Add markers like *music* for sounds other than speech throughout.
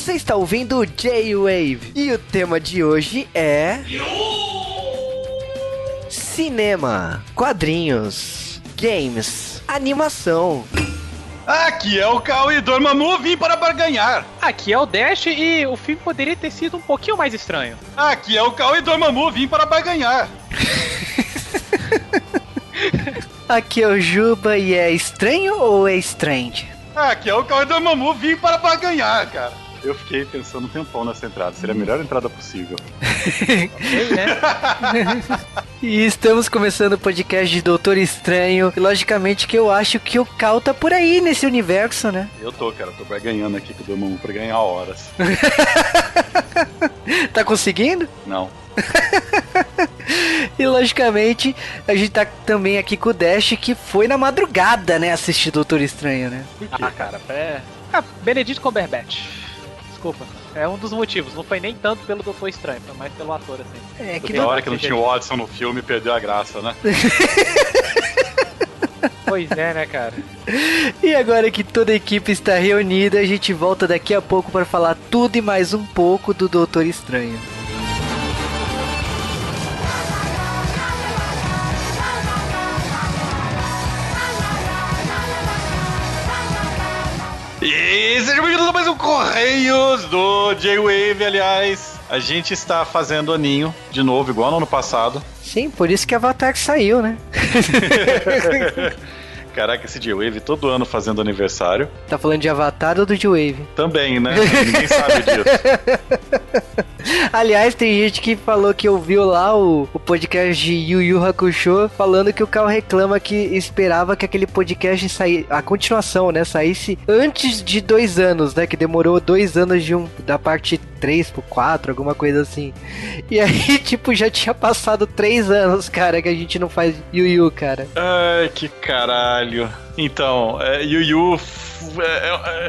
Você está ouvindo J-Wave e o tema de hoje é. Cinema, quadrinhos, games, animação. Aqui é o Cal e Dormammu, vim para barganhar. Aqui é o Dash e o filme poderia ter sido um pouquinho mais estranho. Aqui é o Cal e Dormammu, vim para barganhar. *laughs* Aqui é o Juba e é estranho ou é strange? Aqui é o Cal e Dormammu, vim para barganhar, cara. Eu fiquei pensando um tempão nessa entrada. Seria a melhor entrada possível. Ok, né? *laughs* E estamos começando o podcast de Doutor Estranho. E logicamente que eu acho que o Cal tá por aí nesse universo, né? Eu tô, cara. Tô barganhando aqui com o Dormammu pra ganhar horas. *laughs* Tá conseguindo? Não. *laughs* E logicamente a gente tá também aqui com o Dash que foi na madrugada, né? Assistir Doutor Estranho, né? Ah, cara, é. Ah, Benedito Cumberbatch. Desculpa. É um dos motivos. Não foi nem tanto pelo Doutor Estranho, foi mais pelo ator, assim. É que Porque a hora que não tinha o Watson no filme, perdeu a graça, né? *laughs* Pois é, né, cara? E agora que toda a equipe está reunida, a gente volta daqui a pouco para falar tudo e mais um pouco do Doutor Estranho. E sejam bem-vindos a mais um Correios do J-Wave, aliás. A gente está fazendo aninho de novo, igual no ano passado. Sim, por isso que Avatar saiu, né? *laughs* Caraca, esse J-Wave todo ano fazendo aniversário. Tá falando de Avatar ou do J-Wave? Também, né? Ninguém sabe disso. *laughs* Aliás, tem gente que falou que ouviu lá o, o podcast de Yu Yu Hakusho falando que o Cal reclama que esperava que aquele podcast sair, a continuação, né, saísse antes de dois anos, né, que demorou dois anos de um da parte 3 pro 4, alguma coisa assim. E aí, *laughs* tipo, já tinha passado três anos, cara, que a gente não faz Yu Yu, cara. Ai, que caralho. Então, é, Yu Yu f- é,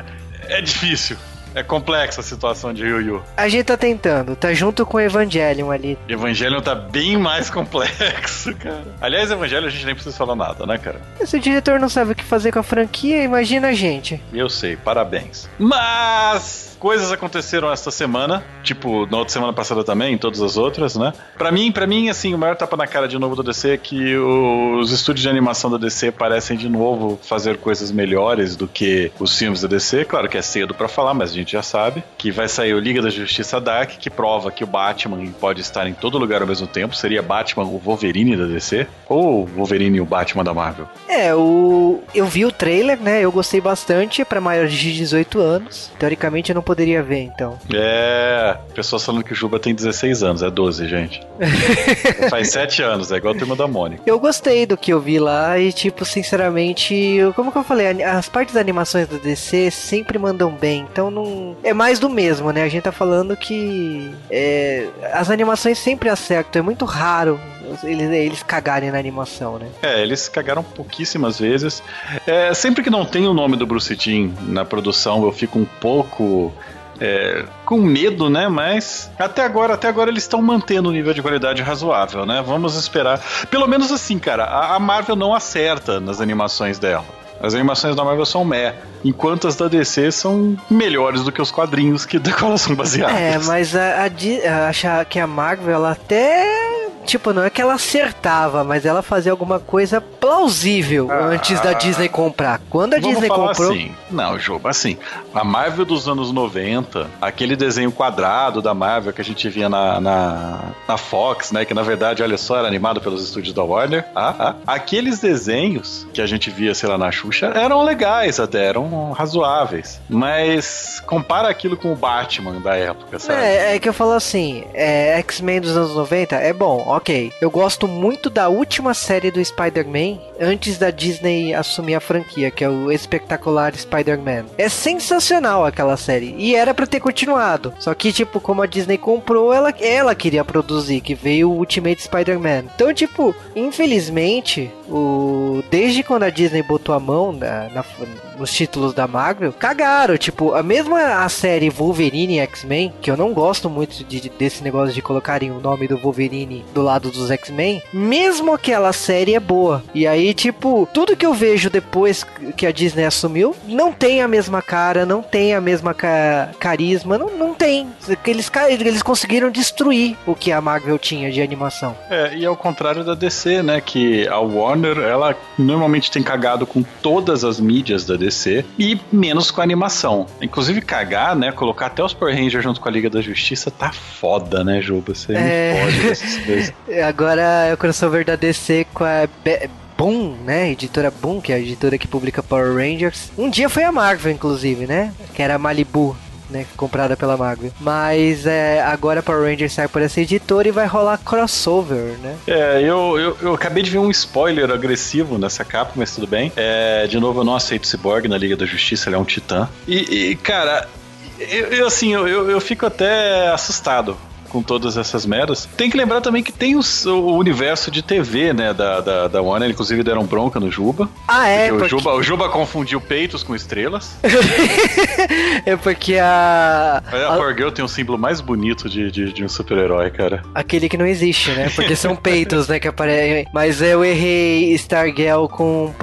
é- é difícil. É complexa a situação de Yu Yu. A gente tá tentando, tá junto com o Evangelion ali. Evangelion tá bem mais *laughs* complexo, cara. Aliás, Evangelho a gente nem precisa falar nada, né, cara? Se o diretor não sabe o que fazer com a franquia, imagina a gente. Eu sei, parabéns. Mas coisas aconteceram esta semana, tipo na outra semana passada também, em todas as outras, né? Pra mim, para mim, assim, o maior tapa na cara de novo do DC é que os estúdios de animação da DC parecem de novo fazer coisas melhores do que os filmes da DC. Claro que é cedo pra falar, mas a gente já sabe que vai sair o Liga da Justiça Dark, que prova que o Batman pode estar em todo lugar ao mesmo tempo. Seria Batman o Wolverine da DC ou Wolverine o Batman da Marvel? É, o eu vi o trailer, né? Eu gostei bastante, pra maiores de 18 anos. Teoricamente eu não poderia ver, então. É, pessoas falando que o Juba tem 16 anos, é 12, gente. *laughs* Faz 7 anos, é igual a turma da Mônica. Eu gostei do que eu vi lá e, tipo, sinceramente, eu- como que eu falei, as partes das animações do DC sempre mandam bem, então não. É mais do mesmo, né? A gente tá falando que é, as animações sempre acertam, é muito raro eles, eles cagarem na animação, né? É, eles cagaram pouquíssimas vezes. É, sempre que não tem o nome do Bruce Timm na produção, eu fico um pouco. é, com medo, né? Mas até agora, até agora eles estão mantendo um nível de qualidade razoável, né? Vamos esperar. Pelo menos assim, cara, a, a Marvel não acerta nas animações dela. As animações da Marvel são meh, enquanto as da DC são melhores do que os quadrinhos que *laughs* da qual elas são baseadas. É, mas a, a, a- achar que a Marvel, ela até. Tipo, não é que ela acertava, mas ela fazia alguma coisa plausível Ah. antes da Disney comprar. Quando a Disney comprou. assim. Não, Juba, assim, a Marvel dos anos 90, aquele desenho quadrado da Marvel que a gente via na, na, na Fox, né? Que na verdade, olha só, era animado pelos estúdios da Warner. Ah, ah. Aqueles desenhos que a gente via, sei lá, na Xuxa, eram legais até, eram razoáveis. Mas compara aquilo com o Batman da época, sabe? É, é que eu falo assim, é, X-Men dos anos 90 é bom, ok. Eu gosto muito da última série do Spider-Man antes da Disney assumir a franquia, que é o Espetacular Spider-Man. É sensacional aquela série. E era pra ter continuado. Só que, tipo, como a Disney comprou, ela, ela queria produzir, que veio o Ultimate Spider-Man. Então, tipo, infelizmente, o desde quando a Disney botou a mão na, na- nos títulos da Marvel, cagaram. Tipo, a mesma a série Wolverine e X-Men, que eu não gosto muito de- desse negócio de colocarem o nome do Wolverine do lado dos X-Men, mesmo aquela série é boa. E E aí, tipo, tudo que eu vejo depois que a Disney assumiu, não tem a mesma cara, não tem a mesma ca carisma, não, não tem. Eles, eles conseguiram destruir o que a Marvel tinha de animação. É, e ao contrário da DC, né? Que a Warner, ela normalmente tem cagado com todas as mídias da DC e menos com a animação. Inclusive, cagar, né? Colocar até os Power Rangers junto com a Liga da Justiça tá foda, né, Juba? Você é... me pode *laughs* Agora é o crossover da DC com a. Be Boom, né? Editora Boom, que é a editora que publica Power Rangers. Um dia foi a Marvel, inclusive, né? Que era a Malibu. Né, comprada pela Marvel. Mas é, agora Power Rangers sai por essa editora e vai rolar crossover, né? É, eu, eu, eu, acabei de ver um spoiler agressivo nessa capa, mas tudo bem. É, de novo, eu não aceito Cyborg na Liga da Justiça, ele é um titã. E, e cara, eu, eu assim, eu, eu, eu fico até assustado com todas essas merdas. Tem que lembrar também que tem os, o universo de TV, né, da, da, da Warner, inclusive deram bronca no Juba. Ah, é? Porque, porque... O, Juba, o Juba confundiu peitos com estrelas. *laughs* é porque a... A, a Power Girl tem um símbolo mais bonito de, de, de um super-herói, cara. Aquele que não existe, né? Porque são *laughs* peitos, né, que aparecem. Mas eu errei Stargirl com...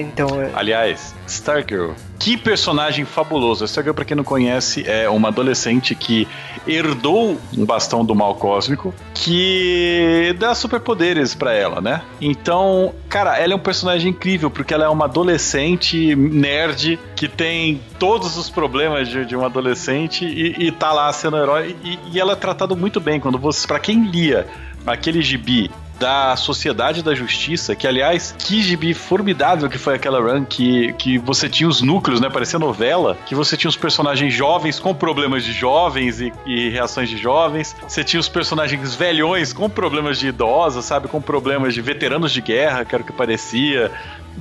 Então... Aliás, Stargirl que personagem fabuloso. A Stargirl, pra quem não conhece, é uma adolescente que herdou um bastão do mal cósmico que dá superpoderes para ela, né? Então, cara, ela é um personagem incrível porque ela é uma adolescente nerd que tem todos os problemas de, de um adolescente e, e tá lá sendo herói. E, e ela é tratada muito bem quando você, para quem lia aquele gibi da Sociedade da Justiça, que aliás, que gibi formidável que foi aquela run que, que você tinha os núcleos, né? Parecia novela, que você tinha os personagens jovens com problemas de jovens e, e reações de jovens, você tinha os personagens velhões com problemas de idosos, sabe? Com problemas de veteranos de guerra, que era o que parecia.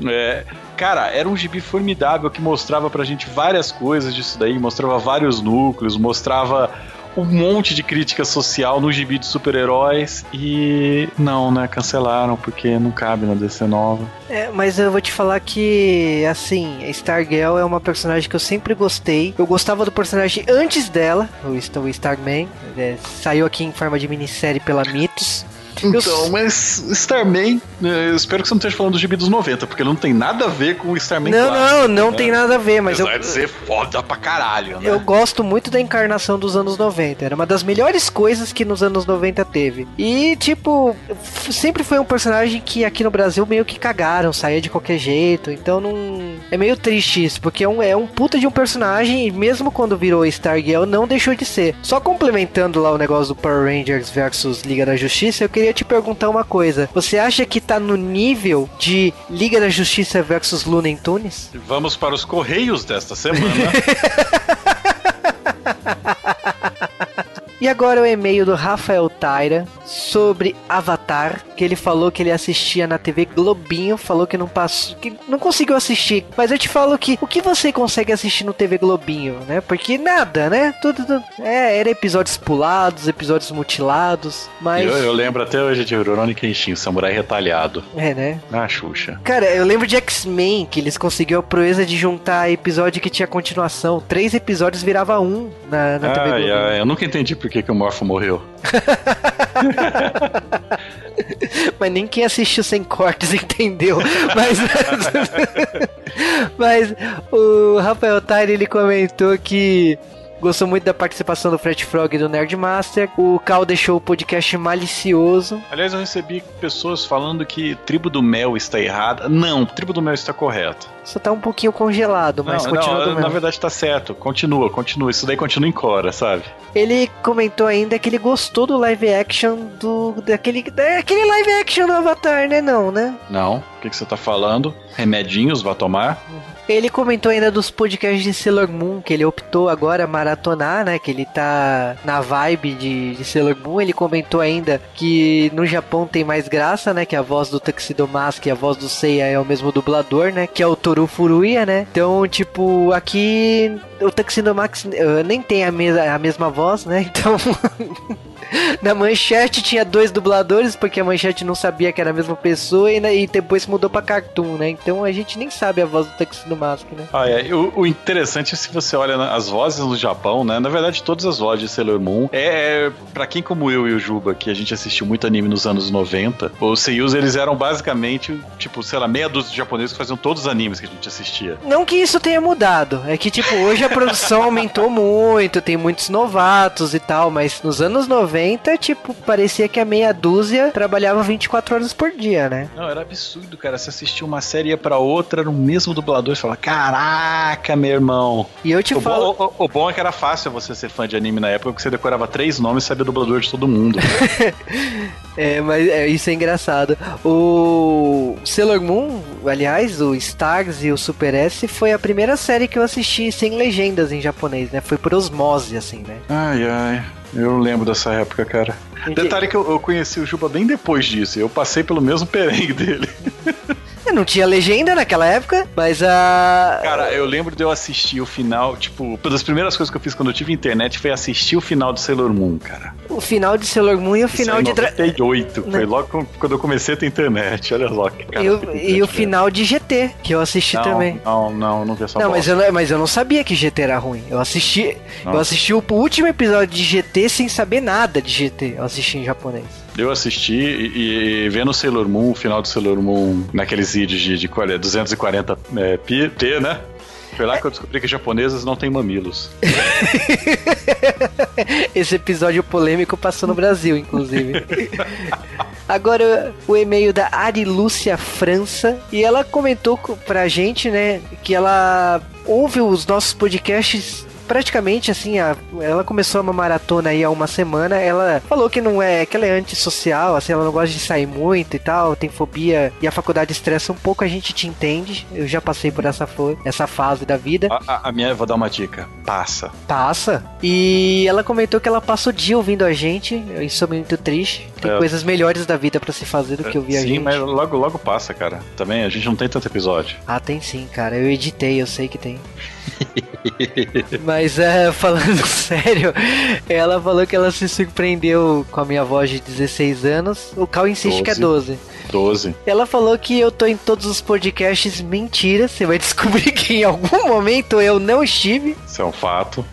É, cara, era um gibi formidável que mostrava pra gente várias coisas disso daí, mostrava vários núcleos, mostrava um monte de crítica social no gibi de super-heróis e não, né? Cancelaram porque não cabe na DC nova. É, mas eu vou te falar que, assim, Stargirl é uma personagem que eu sempre gostei. Eu gostava do personagem antes dela, o Starman. É, saiu aqui em forma de minissérie pela Mitos. Então, mas Starman, eu espero que você não esteja falando do gibi dos 90, porque não tem nada a ver com o Starman Não, clássico, não, não né? tem nada a ver, mas Apesar eu... de ser foda pra caralho, né? Eu gosto muito da encarnação dos anos 90, era uma das melhores coisas que nos anos 90 teve. E, tipo, sempre foi um personagem que aqui no Brasil meio que cagaram, saía de qualquer jeito, então não... É meio triste isso, porque é um, é um puta de um personagem e mesmo quando virou Stargirl, não deixou de ser. Só complementando lá o negócio do Power Rangers versus Liga da Justiça, eu queria queria te perguntar uma coisa. Você acha que tá no nível de Liga da Justiça versus Looney Tunes? Vamos para os correios desta semana. *laughs* E agora o e-mail do Rafael Taira sobre Avatar, que ele falou que ele assistia na TV Globinho, falou que não passou, que não conseguiu assistir. Mas eu te falo que o que você consegue assistir no TV Globinho, né? Porque nada, né? Tudo, tudo é, era episódios pulados, episódios mutilados, mas eu, eu lembro até hoje de Rurouni Kenshin, Samurai Retalhado. É, né? Ah, Xuxa. Cara, eu lembro de X-Men, que eles conseguiram a proeza de juntar episódio que tinha continuação. Três episódios virava um na, na ah, TV Globinho. eu nunca entendi por que, que o Morpho morreu. *laughs* mas nem quem assistiu sem cortes *laughs* entendeu. Mas, mas o Rafael Tyre ele comentou que Gostou muito da participação do Fred Frog e do Nerdmaster. O Cal deixou o podcast malicioso. Aliás, eu recebi pessoas falando que Tribo do Mel está errada. Não, Tribo do Mel está correto. Só tá um pouquinho congelado, mas não, continua não, Na verdade tá certo. Continua, continua. Isso daí continua em Cora, sabe? Ele comentou ainda que ele gostou do live action do. daquele. daquele live action do Avatar, né? Não, né? Não. O que, que você tá falando? Remedinhos, vai tomar? Uhum. Ele comentou ainda dos podcasts de Sailor Moon, que ele optou agora maratonar, né? Que ele tá na vibe de, de Sailor Moon. Ele comentou ainda que no Japão tem mais graça, né? Que a voz do Tuxedo Mask e a voz do Seiya é o mesmo dublador, né? Que é o Toru Furuya, né? Então, tipo, aqui o Tuxedo Mask nem tem a, me a mesma voz, né? *laughs* Então... *laughs* Na manchete tinha dois dubladores, porque a manchete não sabia que era a mesma pessoa e, né, e depois mudou pra Cartoon, né? Então a gente nem sabe a voz do Tuxedo Mask, né? Ah, é. O, o interessante é se você olha as vozes no Japão, né? Na verdade, todas as vozes de Sailor Moon, é, pra quem como eu e o Juba, que a gente assistiu muito anime nos anos 90, os seiyus, eles eram basicamente, tipo, sei lá, meia dúzia de japoneses que faziam todos os animes que a gente assistia. Não que isso tenha mudado, é que, tipo, hoje a produção *laughs* aumentou muito, tem muitos novatos e tal, mas nos anos 90, tipo, parecia que a meia dúzia trabalhava 24 horas por dia, né? Não, era absurdo, cara. Você assistia uma série ia pra outra, era o mesmo dublador e falava, caraca, meu irmão. E eu te o falo. Bom, o, o, bom é que era fácil você ser fã de anime na época, porque você decorava três nomes e sabia o dublador de todo mundo. *laughs* é, mas é, isso é engraçado. O Sailor Moon, aliás, o Stars e o Super S foi a primeira série que eu assisti sem legendas em japonês, né? Foi por osmose, assim, né? Ai, ai. Eu lembro dessa época, cara. Entendi. Detalhe que eu, eu, conheci o Juba bem depois disso. Eu passei pelo mesmo *laughs* perrengue dele. Não tinha legenda naquela época, mas a. Cara, eu lembro de eu assistir o final, tipo, uma das primeiras coisas que eu fiz quando eu tive internet foi assistir o final de Sailor Moon, cara. O final de Sailor Moon e o final Isso de. 98, foi logo quando eu comecei a ter internet, olha só. Cara, e o, e o final de GT, que eu assisti não, também. Não, não, não vi essa Não, mas eu, mas eu não sabia que GT era ruim. Eu assisti. Nossa. Eu assisti o último episódio de GT sem saber nada de GT. Eu assisti em japonês. Eu assisti e, e vendo Sailor Moon, o final do Sailor Moon, naqueles vídeos de, de, de 240 é, P, né? Foi lá que eu descobri que japonesas não têm mamilos. *laughs* Esse episódio polêmico passou no Brasil, inclusive. *laughs* Agora, o e-mail da Arilúcia França. E ela comentou pra gente, né, que ela ouve os nossos podcasts praticamente assim, a, ela começou uma maratona aí há uma semana. Ela falou que não é, que ela é antissocial, assim, ela não gosta de sair muito e tal, tem fobia e a faculdade estressa um pouco, a gente te entende. Eu já passei por essa, essa fase da vida. A, a, a minha, vou dar uma dica: passa. Passa. E ela comentou que ela passa o dia ouvindo a gente. Isso é muito triste. Tem é. coisas melhores da vida para se fazer do que ouvir sim, a gente. Sim, mas logo, logo passa, cara. Também a gente não tem tanto episódio. Ah, tem sim, cara. Eu editei, eu sei que tem. *laughs* Mas é, falando *laughs* sério, ela falou que ela se surpreendeu com a minha voz de 16 anos. O Cal insiste 12. que é 12. 12. Ela falou que eu tô em todos os podcasts mentira. Você vai *laughs* descobrir que em algum momento eu não estive. Isso é um fato.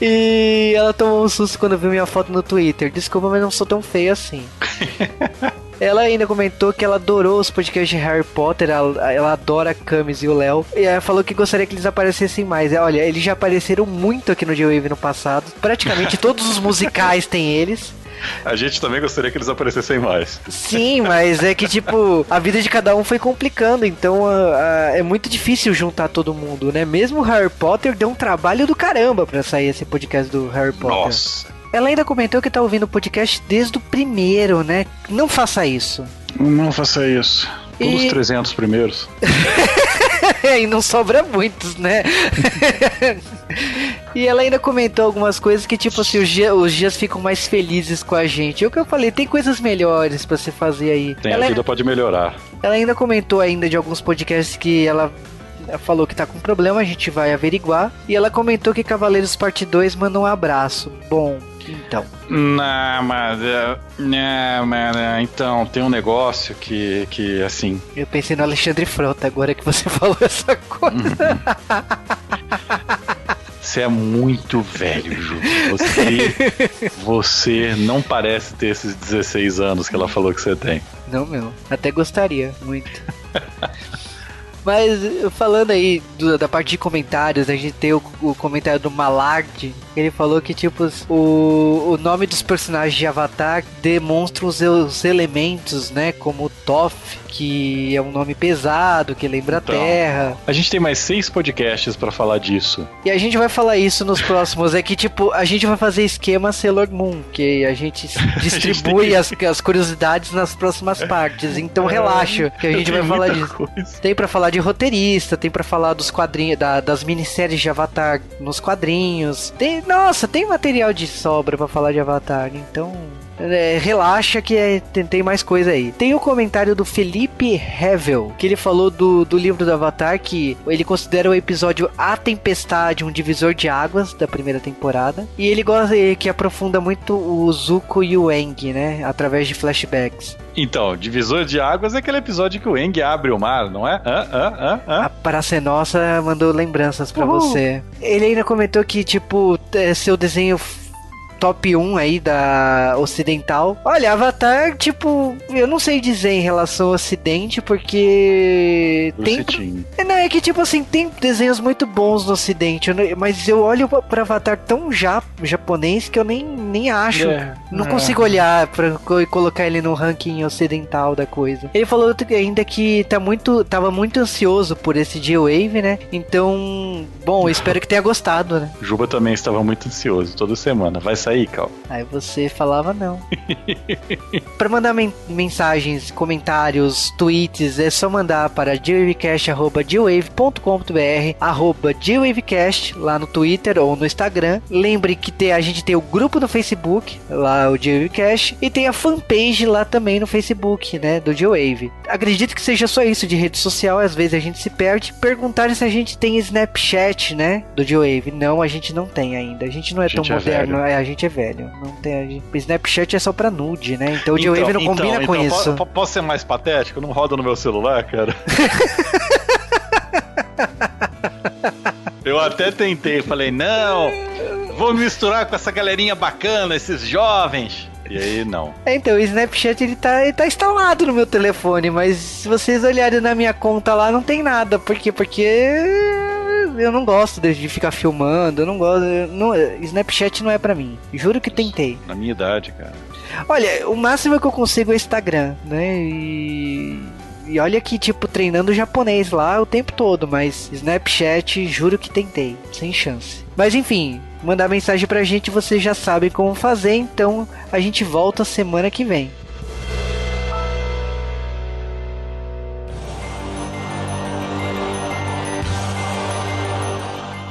E ela tomou um susto quando viu minha foto no Twitter. Desculpa, mas não sou tão feio assim. Ela ainda comentou que ela adorou os podcasts de Harry Potter, ela, ela adora a Camis e o Léo. E ela falou que gostaria que eles aparecessem mais. Olha, eles já apareceram muito aqui no J-Wave no passado. Praticamente *laughs* todos os musicais têm eles. A gente também gostaria que eles aparecessem mais. Sim, mas é que, tipo, a vida de cada um foi complicando, então uh, uh, é muito difícil juntar todo mundo, né? Mesmo o Harry Potter deu um trabalho do caramba pra sair esse podcast do Harry Potter. Nossa. Ela ainda comentou que tá ouvindo o podcast desde o primeiro, né? Não faça isso. Não faça isso. E... 300 primeiros. *laughs* e não sobra muitos, né? *laughs* e ela ainda comentou algumas coisas que, tipo assim, os, dia, os dias ficam mais felizes com a gente. É o que eu falei, tem coisas melhores para se fazer aí. Tem, ela a vida pode melhorar. Ela ainda comentou ainda de alguns podcasts que ela falou que tá com problema, a gente vai averiguar. E ela comentou que Cavaleiros Parte 2 manda um abraço. Bom, então. Não, mas. Não, mas. Então, tem um negócio que, que assim. Eu pensei no Alexandre Frota agora que você *laughs* falou essa coisa. Uhum. Você é muito velho, Ju. Você, *laughs* você não parece ter esses 16 anos que ela falou que você tem. Não, meu. Até gostaria, muito. *laughs* Mas falando aí do, da parte de comentários, a gente tem o, o comentário do Malard. Ele falou que, tipo, o, o nome dos personagens de Avatar demonstram os, os elementos, né? Como Toph, que é um nome pesado, que lembra então, a Terra. A gente tem mais seis podcasts para falar disso. E a gente vai falar isso nos próximos. É que, tipo, a gente vai fazer esquema Sailor Moon, que a gente *laughs* distribui a gente as, as curiosidades nas próximas partes. Então é, relaxa, que a gente vai falar disso. Coisa. Tem para falar de roteirista, tem para falar dos quadrinhos, da, das minisséries de Avatar nos quadrinhos. Tem, nossa, tem material de sobra para falar de Avatar, então é, relaxa que é, tem, tem, mais coisa aí. Tem o comentário do Felipe Hevel, que ele falou do, do livro do Avatar, que ele considera o episódio A Tempestade um divisor de águas da primeira temporada. E ele gosta que aprofunda muito o Zuko e o Eng, né? Através de flashbacks. Então, divisor de águas é aquele episódio que o Eng abre o mar, não é? Ah, ah, ah. A Praça Nossa mandou lembranças para você. Ele ainda comentou que, tipo, é, seu desenho top 1 aí da ocidental. Olha, Avatar, tipo, eu não sei dizer em relação ao ocidente, porque tem é, não é que tipo assim, tem desenhos muito bons no ocidente, mas eu olho para Avatar tão já japonês que eu nem, nem acho. É, não é. consigo olhar para colocar ele no ranking ocidental da coisa. Ele falou ainda que tá muito tava muito ansioso por esse G-Wave, né? Então, bom, espero que tenha gostado, né? Juba também estava muito ansioso toda semana. Vai sair, Cal. Aí você falava não. *laughs* para mandar men mensagens, comentários, tweets, é só mandar para dwavecast@dwave.com.br, arroba dwavecast lá no Twitter ou no Instagram. Lembre que tem, a gente tem o grupo no Facebook, lá o Dwavecast, e tem a fanpage lá também no Facebook, né, do Dwave. Acredito que seja só isso de rede social, às vezes a gente se perde. Perguntar se a gente tem Snapchat, né, do Dwave. Não, a gente não tem ainda. A gente não é tão é moderno, é, a gente gente é velho. Não tem, Snapchat é só pra nude, né? Então o G-Wave não então, combina então, com então, isso. Posso ser mais patético? Não roda no meu celular, cara? *laughs* Eu até tentei, falei, não, vou misturar com essa galerinha bacana, esses jovens. E aí, não. É, então, o Snapchat ele tá, ele tá instalado no meu telefone, mas se vocês olharem na minha conta lá, não tem nada. Por quê? Porque eu não gosto de ficar filmando, eu não gosto. Não, Snapchat não é para mim. Juro que tentei. Na minha idade, cara. Olha, o máximo que eu consigo é Instagram, né? E. E olha que, tipo, treinando japonês lá o tempo todo, mas Snapchat, juro que tentei, sem chance. Mas enfim, mandar mensagem pra gente, vocês já sabem como fazer, então a gente volta semana que vem.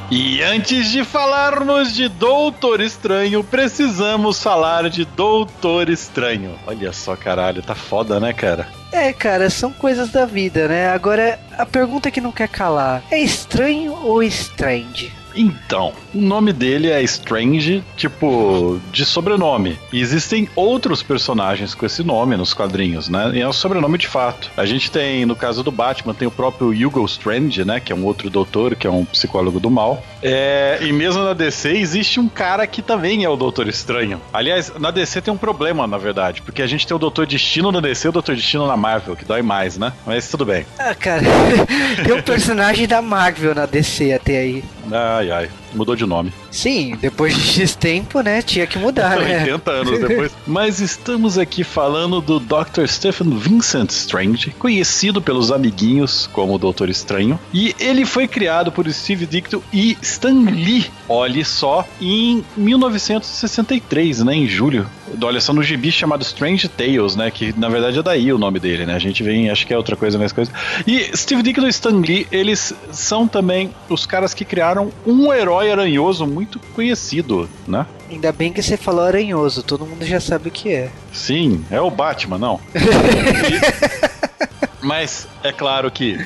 E antes de falarmos de Doutor Estranho, precisamos falar de Doutor Estranho. Olha só, caralho, tá foda, né, cara? É, cara, são coisas da vida, né? Agora, a pergunta que não quer calar: é estranho ou strange? Então, o nome dele é Strange, tipo, de sobrenome. E existem outros personagens com esse nome nos quadrinhos, né? E é um sobrenome de fato. A gente tem, no caso do Batman, tem o próprio Hugo Strange, né? Que é um outro doutor, que é um psicólogo do mal. É, e mesmo na DC existe um cara que também é o Doutor Estranho. Aliás, na DC tem um problema, na verdade, porque a gente tem o Doutor Destino na DC e o Doutor Destino na Marvel, que dói mais, né? Mas tudo bem. Ah, cara, *laughs* tem um personagem da Marvel na DC até aí. Ai, ai. Mudou de nome. Sim, depois de tempo, né? Tinha que mudar, né? *laughs* 80 anos depois. *laughs* Mas estamos aqui falando do Dr. Stephen Vincent Strange, conhecido pelos amiguinhos como o Doutor Estranho. E ele foi criado por Steve Ditko e Stan Lee, olhe só, em 1963, né? Em julho. Olha só no gibi chamado Strange Tales, né? Que na verdade é daí o nome dele, né? A gente vem, acho que é outra coisa, mais coisa. E Steve Ditko e Stan Lee, eles são também os caras que criaram um herói herói aranhoso muito conhecido, né? Ainda bem que você falou aranhoso, todo mundo já sabe o que é. Sim, é o Batman, não. *laughs* Mas é claro que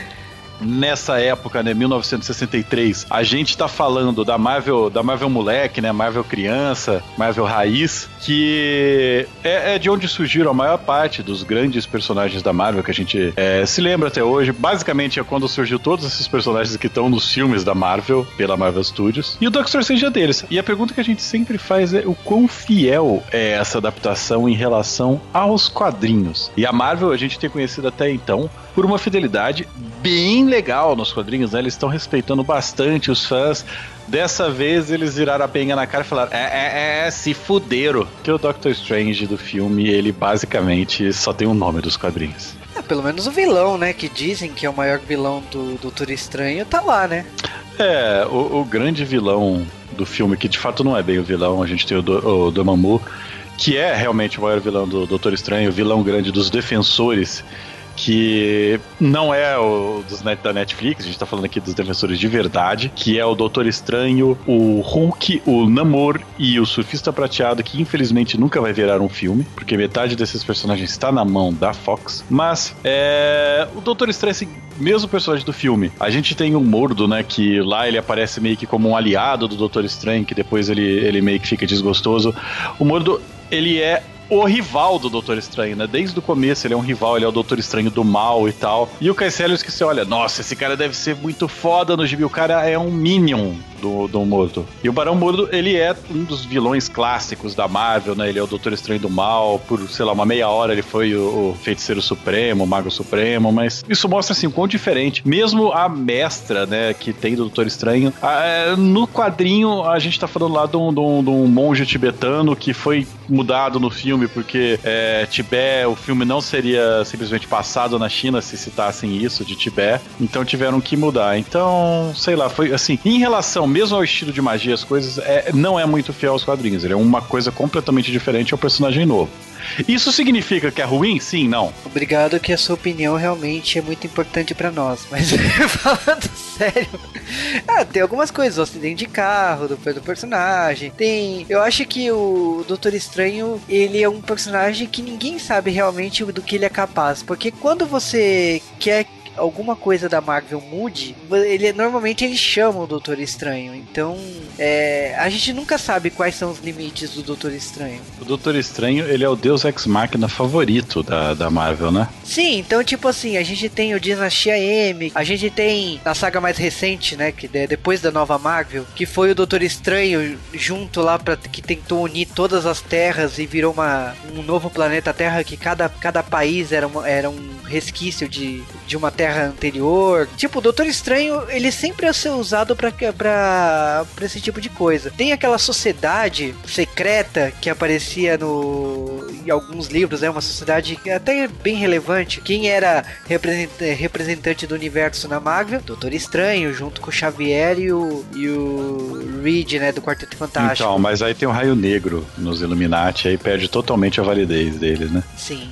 nessa época, né, 1963, a gente tá falando da Marvel, da Marvel moleque, né, Marvel criança, Marvel raiz, que é, é de onde surgiram a maior parte dos grandes personagens da Marvel que a gente é, se lembra até hoje. Basicamente é quando surgiu todos esses personagens que estão nos filmes da Marvel, pela Marvel Studios. E o Doctor Strange é deles. E a pergunta que a gente sempre faz é o quão fiel é essa adaptação em relação aos quadrinhos. E a Marvel a gente tem conhecido até então por uma fidelidade bem legal nos quadrinhos, né? Eles estão respeitando bastante os fãs. Dessa vez eles viraram a penha na cara e falaram: é, é, é, se fuderam. Que o Doctor Strange do filme, ele basicamente só tem o nome dos quadrinhos. É, pelo menos o vilão, né? Que dizem que é o maior vilão do Doutor Estranho, tá lá, né? É, o, o, grande vilão do filme, que de fato não é bem o vilão, a gente tem o, do, o Dormammu, que é realmente o maior vilão do Doutor Estranho, o vilão grande dos defensores que não é o dos net, da Netflix, a gente tá falando aqui dos defensores de verdade, que é o Doutor Estranho, o Hulk, o Namor e o Surfista Prateado, que infelizmente nunca vai virar um filme, porque metade desses personagens está na mão da Fox. Mas é, o Doutor Estranho, assim, mesmo personagem do filme, a gente tem o Mordo, né, que lá ele aparece meio que como um aliado do Doutor Estranho, que depois ele, ele meio que fica desgostoso. O Mordo, ele é o rival do Doutor Estranho, né? Desde o começo ele é um rival, ele é o Doutor Estranho do mal e tal. E o Caecilius que você olha, nossa, esse cara deve ser muito foda no gibi. O cara é um Minion do, do Mordo. E o Barão Mordo, ele é um dos vilões clássicos da Marvel, né? Ele é o Doutor Estranho do Mal. Por, sei lá, uma meia hora ele foi o, o Feiticeiro Supremo, o Mago Supremo, mas isso mostra, assim, o quão diferente. Mesmo a mestra, né, que tem do Doutor Estranho, a, é, no quadrinho a gente tá falando lá de um, de, um, de um monge tibetano que foi mudado no filme porque é, Tibete, o filme não seria simplesmente passado na China se citassem isso de Tibete, então tiveram que mudar. Então, sei lá, foi assim, em relação mesmo ao estilo de magia, as coisas, é, não é muito fiel aos quadrinhos, ele é uma coisa completamente diferente ao personagem novo. Isso significa que é ruim? Sim, não. Obrigado que a sua opinião realmente é muito importante para nós, mas *laughs* falando sério, ah, tem algumas coisas, o acidente de carro do, do personagem, tem, eu acho que o Doutor Estranho, ele é um personagem que ninguém sabe realmente do que ele é capaz, porque quando você quer alguma coisa da Marvel mude, ele normalmente ele chama o Doutor Estranho. Então, é, a gente nunca sabe quais são os limites do Doutor Estranho. O Doutor Estranho, ele é o Deus Ex Machina favorito da, da Marvel, né? Sim, então tipo assim, a gente tem o Dinastia M, a gente tem na saga mais recente, né, que é depois da nova Marvel, que foi o Doutor Estranho junto lá para que tentou unir todas as terras e virou uma, um novo planeta Terra que cada, cada país era, uma, era um resquício de, de uma terra anterior. Tipo, o Doutor Estranho, ele sempre é ser usado pra, pra, pra esse tipo de coisa. Tem aquela sociedade secreta que aparecia no em alguns livros, é uma sociedade até bem relevante. Quem era representante do universo na Marvel? Doutor Estranho, junto com o Xavier e o, e o Reed, né, do Quarteto Fantástico. Então, mas aí tem o Raio Negro nos Illuminati, aí perde totalmente a validez deles, né? Sim.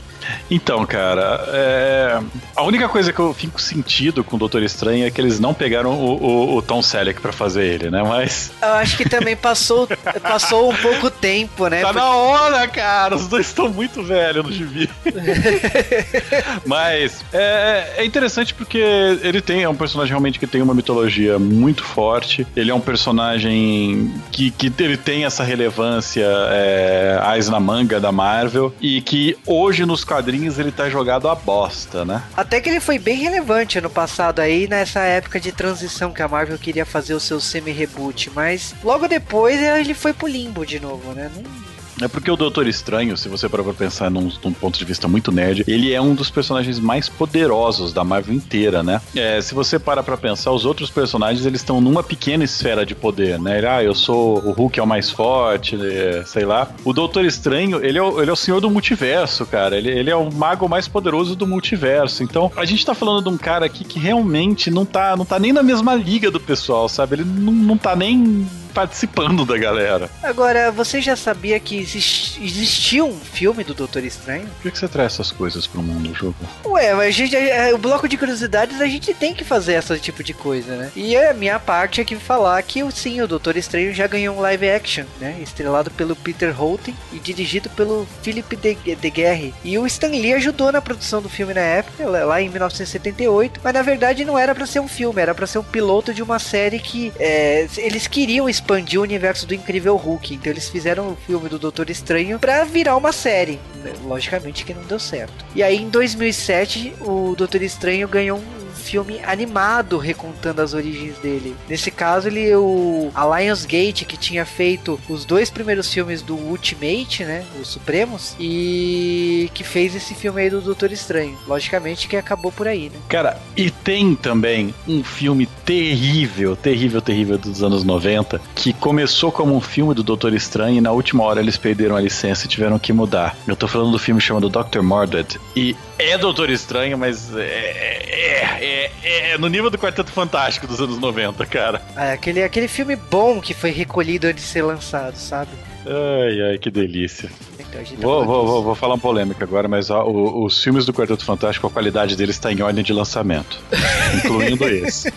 Então, cara, é... a única coisa que eu fico sentido com o Doutor Estranho é que eles não pegaram o, o, o Tom Selleck pra fazer ele, né? Mas. Eu acho que também passou, passou um pouco tempo, né? Tá Porque... na hora, cara! Os dois estão muito velhos no gibi. *laughs* Mas é, é, interessante porque ele tem, é um personagem realmente que tem uma mitologia muito forte. Ele é um personagem que, que ele tem essa relevância é, na manga da Marvel e que hoje nos quadrinhos ele tá jogado a bosta, né? Até que ele foi bem relevante ano passado aí, nessa época de transição que a Marvel queria fazer o seu semi-reboot, mas logo depois ele foi pro limbo de novo, né? Não, é porque o Doutor Estranho, se você parar pra pensar num, num, ponto de vista muito nerd, ele é um dos personagens mais poderosos da Marvel inteira, né? É, se você para pra pensar, os outros personagens, eles estão numa pequena esfera de poder, né? ah, eu sou o Hulk é o mais forte, sei lá. O Doutor Estranho, ele é o, ele é o senhor do multiverso, cara. Ele, ele é o mago mais poderoso do multiverso. Então, a gente tá falando de um cara aqui que realmente não tá, não tá nem na mesma liga do pessoal, sabe? Ele não, não tá nem participando da galera. Agora, você já sabia que existia um filme do Doutor Estranho? Por que, você traz essas coisas pro mundo, jogo? Ué, mas a gente, é, o bloco de curiosidades a gente tem que fazer esse tipo de coisa, né? E a minha parte é que falar que sim, o Doutor Estranho já ganhou um live action, né? Estrelado pelo Peter Holten e dirigido pelo Philip de, de Guerre. E o Stan Lee ajudou na produção do filme na época, lá em 1978, mas na verdade não era para ser um filme, era para ser um piloto de uma série que é, eles queriam expandir o universo do Incrível Hulk. Então eles fizeram o filme do Doutor Estranho para virar uma série. Logicamente que não deu certo. E aí em 2007 o Doutor Estranho ganhou um filme animado recontando as origens dele. Nesse caso, ele o a Lionsgate que tinha feito os dois primeiros filmes do Ultimate, né, os Supremos, e que fez esse filme aí do Doutor Estranho. Logicamente que acabou por aí, né? Cara, e tem também um filme terrível, terrível, terrível dos anos 90, que começou como um filme do Doutor Estranho e na última hora eles perderam a licença e tiveram que mudar. Eu tô falando do filme chamado Dr. Mordred e é Doutor Estranho, mas é, é, é, é, no nível do Quarteto Fantástico dos anos 90, cara. É, aquele, aquele filme bom que foi recolhido antes de ser lançado, sabe? Ai, ai, que delícia. Então tá Vou, vou, vou, vou falar uma polêmica agora, mas ó, o- os filmes do Quarteto Fantástico, a qualidade deles está em ordem de lançamento. *laughs* incluindo esse.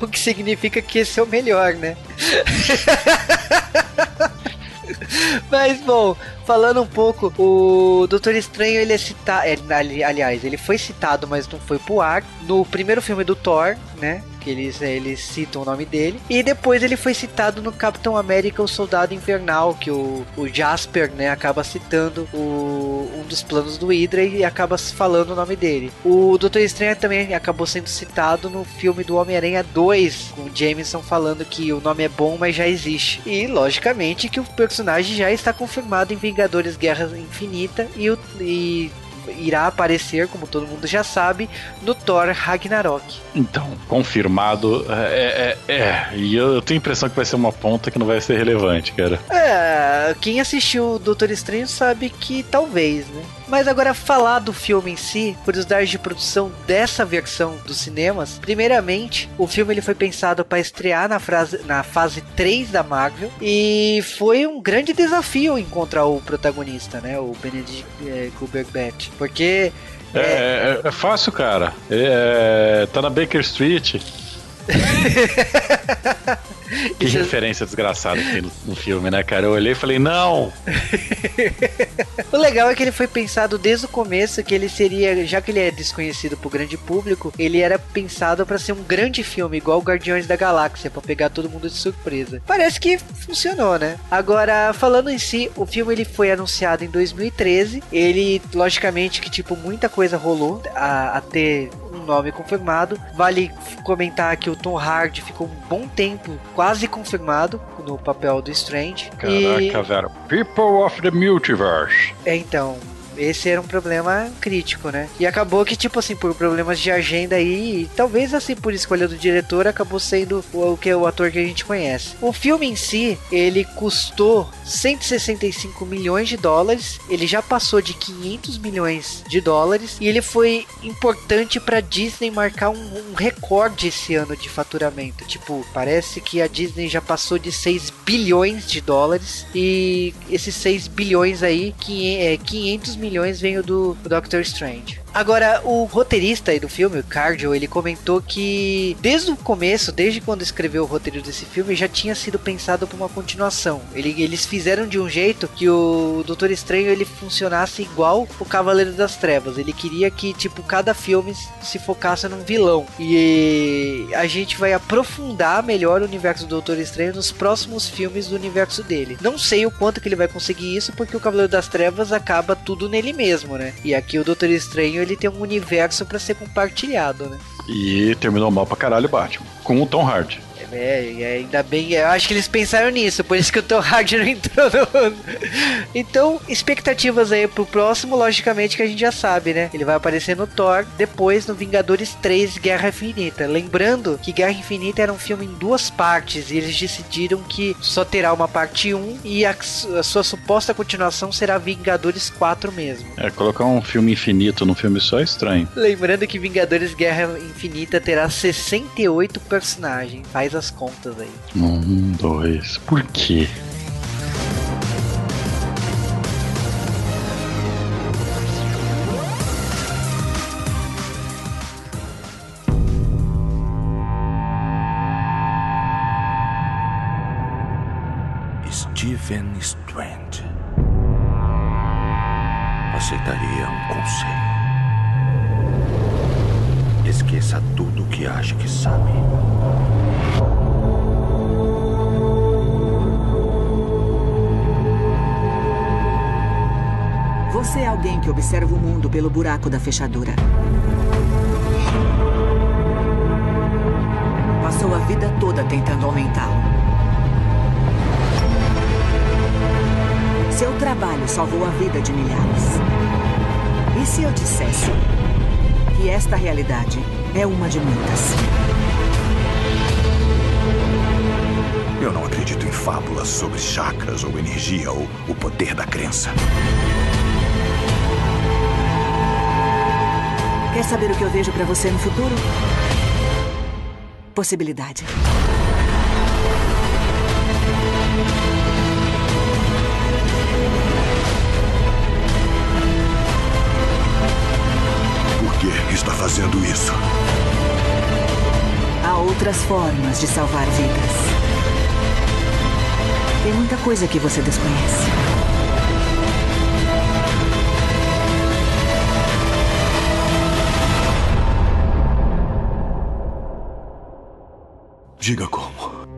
O que significa que esse é o melhor, né? *laughs* *laughs* Mas bom, falando um pouco, o Doutor Estranho ele é citado. aliás, ele foi citado, mas não foi pro ar. No primeiro filme do Thor, né? Que eles, eles citam o nome dele. E depois ele foi citado no Capitão América, o Soldado Invernal, que o, o Jasper, né, acaba citando o, um dos planos do Hydra e acaba falando o nome dele. O Doutor Estranho também acabou sendo citado no filme do Homem-Aranha 2, com o Jameson falando que o nome é bom, mas já existe. E, logicamente, que o personagem já está confirmado em Vingadores Guerra Infinita e, o, e irá aparecer, como todo mundo já sabe, no Thor Ragnarok. Então, confirmado. É, é, é. E eu, eu tenho a impressão que vai ser uma ponta que não vai ser relevante, cara. É, quem assistiu o Doutor Estranho sabe que talvez, né? Mas agora falar do filme em si, curiosidades de produção dessa versão dos cinemas. Primeiramente, o filme ele foi pensado para estrear na, frase, na fase 3 da Marvel e foi um grande desafio encontrar o protagonista, né? O Benedict é, Cumberbatch, porque É, é- é fácil, cara. É, tá na Baker Street. *laughs* Que Isso- referência desgraçada que tem no, no filme, né, cara? Eu olhei e falei, não! *laughs* O legal é que ele foi pensado desde o começo que ele seria, já que ele é desconhecido pro grande público, ele era pensado pra ser um grande filme, igual Guardiões da Galáxia, pra pegar todo mundo de surpresa. Parece que funcionou, né? Agora, falando em si, o filme ele foi anunciado em 2013. Ele, logicamente, que tipo muita coisa rolou a, a ter um nome confirmado. Vale comentar que o Tom Hardy ficou um bom tempo quase confirmado no papel do Strange. E- Caraca, velho. People of the Multiverse. é, então, esse era um problema crítico, né? E acabou que, tipo assim, por problemas de agenda aí, e talvez assim por escolha do diretor, acabou sendo o, que o ator que a gente conhece. O filme em si, ele custou 165 milhões de dólares, ele já passou de 500 milhões de dólares e ele foi importante pra Disney marcar um, um recorde esse ano de faturamento. Tipo, parece que a Disney já passou de 6 bilhões de dólares e esses 6 bilhões aí, quinhe- é, 500 milhões veio do Doctor Strange. Agora, o roteirista aí do filme, o Cardio, ele comentou que desde o começo, desde quando escreveu o roteiro desse filme, já tinha sido pensado para uma continuação. Ele- eles fizeram de um jeito que o Doutor Estranho ele funcionasse igual o Cavaleiro das Trevas. Ele queria que tipo cada filme se focasse num vilão. E a gente vai aprofundar melhor o universo do Doutor Estranho nos próximos filmes do universo dele. Não sei o quanto que ele vai conseguir isso, porque o Cavaleiro das Trevas acaba tudo nele mesmo, né? E aqui o Doutor Estranho ele tem um universo para ser compartilhado, né? E terminou mal pra caralho Batman. Com o Tom Hardy. É, e ainda bem, eu acho que eles pensaram nisso, por isso que o Tom Hardy *laughs* não entrou no... Então, expectativas aí pro próximo, logicamente que a gente já sabe, né? Ele vai aparecer no Thor, depois no Vingadores 3 Guerra Infinita. Lembrando que Guerra Infinita era um filme em duas partes, e eles decidiram que só terá uma parte 1 e a, a sua suposta continuação será Vingadores 4 mesmo. É, colocar um filme infinito num filme só é estranho. Lembrando que Vingadores Guerra Infinita terá 68 personagens. Faz as contas aí. Um, dois. Por quê? Observa o mundo pelo buraco da fechadura. Passou a vida toda tentando aumentá-lo. Seu trabalho salvou a vida de milhares. E se eu dissesse que esta realidade é uma de muitas? Eu não acredito em fábulas sobre chakras ou energia ou o poder da crença. Quer saber o que eu vejo para você no futuro? Possibilidade. Por que está fazendo isso? Há outras formas de salvar vidas. Tem muita coisa que você desconhece. Diga como.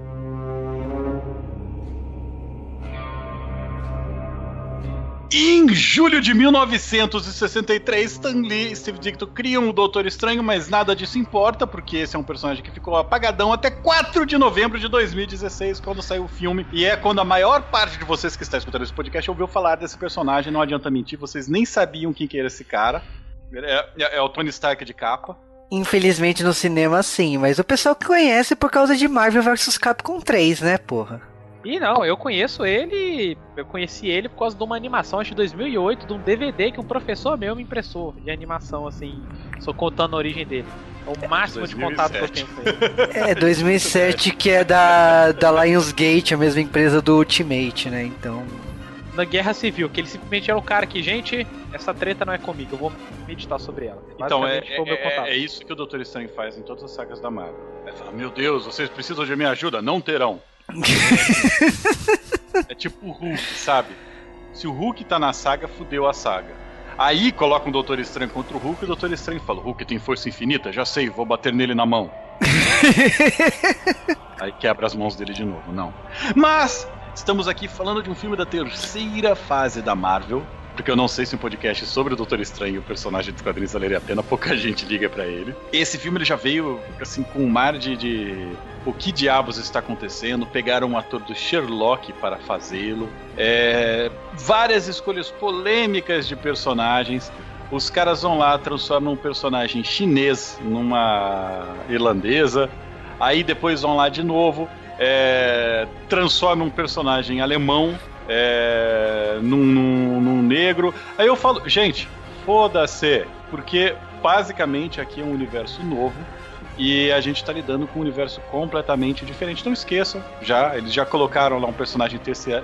Em julho de 1963, Stan Lee e Steve Ditko criam o Doutor Estranho, mas nada disso importa, porque esse é um personagem que ficou apagadão até 4 de novembro de 2016, quando saiu o filme. E é quando a maior parte de vocês que está escutando esse podcast ouviu falar desse personagem, não adianta mentir, vocês nem sabiam quem que era esse cara. É, é, é o Tony Stark de capa. Infelizmente no cinema sim, mas o pessoal que conhece por causa de Marvel vs Capcom 3, né, porra? E não, eu conheço ele, eu conheci ele por causa de uma animação, acho de 2008, de um DVD que um professor meu me impressou de animação, assim, só contando a origem dele. É o máximo 2007. de contato que eu tenho com ele. É, 2007, que é da, da Lionsgate, a mesma empresa do Ultimate, né, então... Na Guerra Civil, que ele simplesmente era o cara que, gente, essa treta não é comigo, eu vou meditar sobre ela. Então, é, é, é, isso que o Doutor Estranho faz em todas as sagas da Marvel. Ele fala, meu Deus, vocês precisam de minha ajuda? Não terão *laughs* é tipo o Hulk, sabe? Se o Hulk tá na saga, fudeu a saga. Aí coloca um Doutor Estranho contra o Hulk e o Doutor Estranho fala: Hulk tem força infinita? Já sei, vou bater nele na mão. *laughs* Aí quebra as mãos dele de novo, não. Mas estamos aqui falando de um filme da terceira fase da Marvel, porque eu não sei se um podcast sobre o Doutor Estranho, o personagem dos quadrinhos, valeria a pena, pouca *laughs* gente liga para ele. Esse filme ele já veio, assim, com um mar de, de, o que diabos está acontecendo, pegaram um ator do Sherlock para fazê-lo, é, várias escolhas polêmicas de personagens, os caras vão lá, transformam um personagem chinês numa irlandesa, aí depois vão lá de novo, é, transformam um personagem alemão é, num, num, num negro. Aí eu falo, gente, foda-se, porque basicamente aqui é um universo novo e a gente está lidando com um universo completamente diferente. Não esqueçam, já eles já colocaram lá um personagem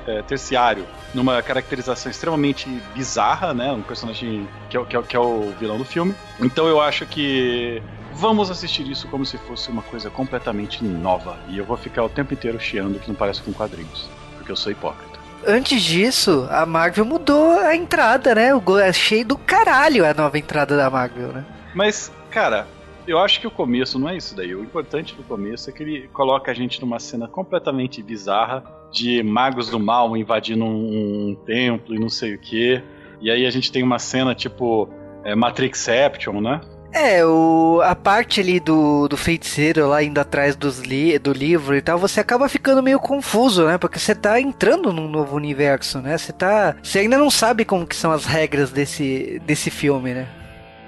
é, terciário numa caracterização extremamente bizarra, né? Um personagem que é, que é, que é o vilão do filme. Então eu acho que vamos assistir isso como se fosse uma coisa completamente nova. E eu vou ficar o tempo inteiro chiando que não parece com quadrinhos, porque eu sou hipócrita antes disso, a Marvel mudou a entrada, né? O achei do caralho a nova entrada da Marvel, né? Mas, cara, eu acho que o começo não é isso daí. O importante do começo é que ele coloca a gente numa cena completamente bizarra de magos do mal invadindo um, um templo e não sei o que. E aí a gente tem uma cena tipo é, Matrixception, né? É, o, a parte ali do, do feiticeiro lá indo atrás dos li, do livro e tal, você acaba ficando meio confuso, né? Porque você tá entrando num novo universo, né? Você tá. Você ainda não sabe como que são as regras desse, desse filme, né?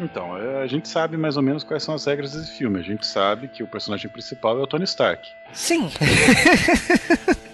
Então, é, a gente sabe mais ou menos quais são as regras desse filme. A gente sabe que o personagem principal é o Tony Stark. Sim. *laughs*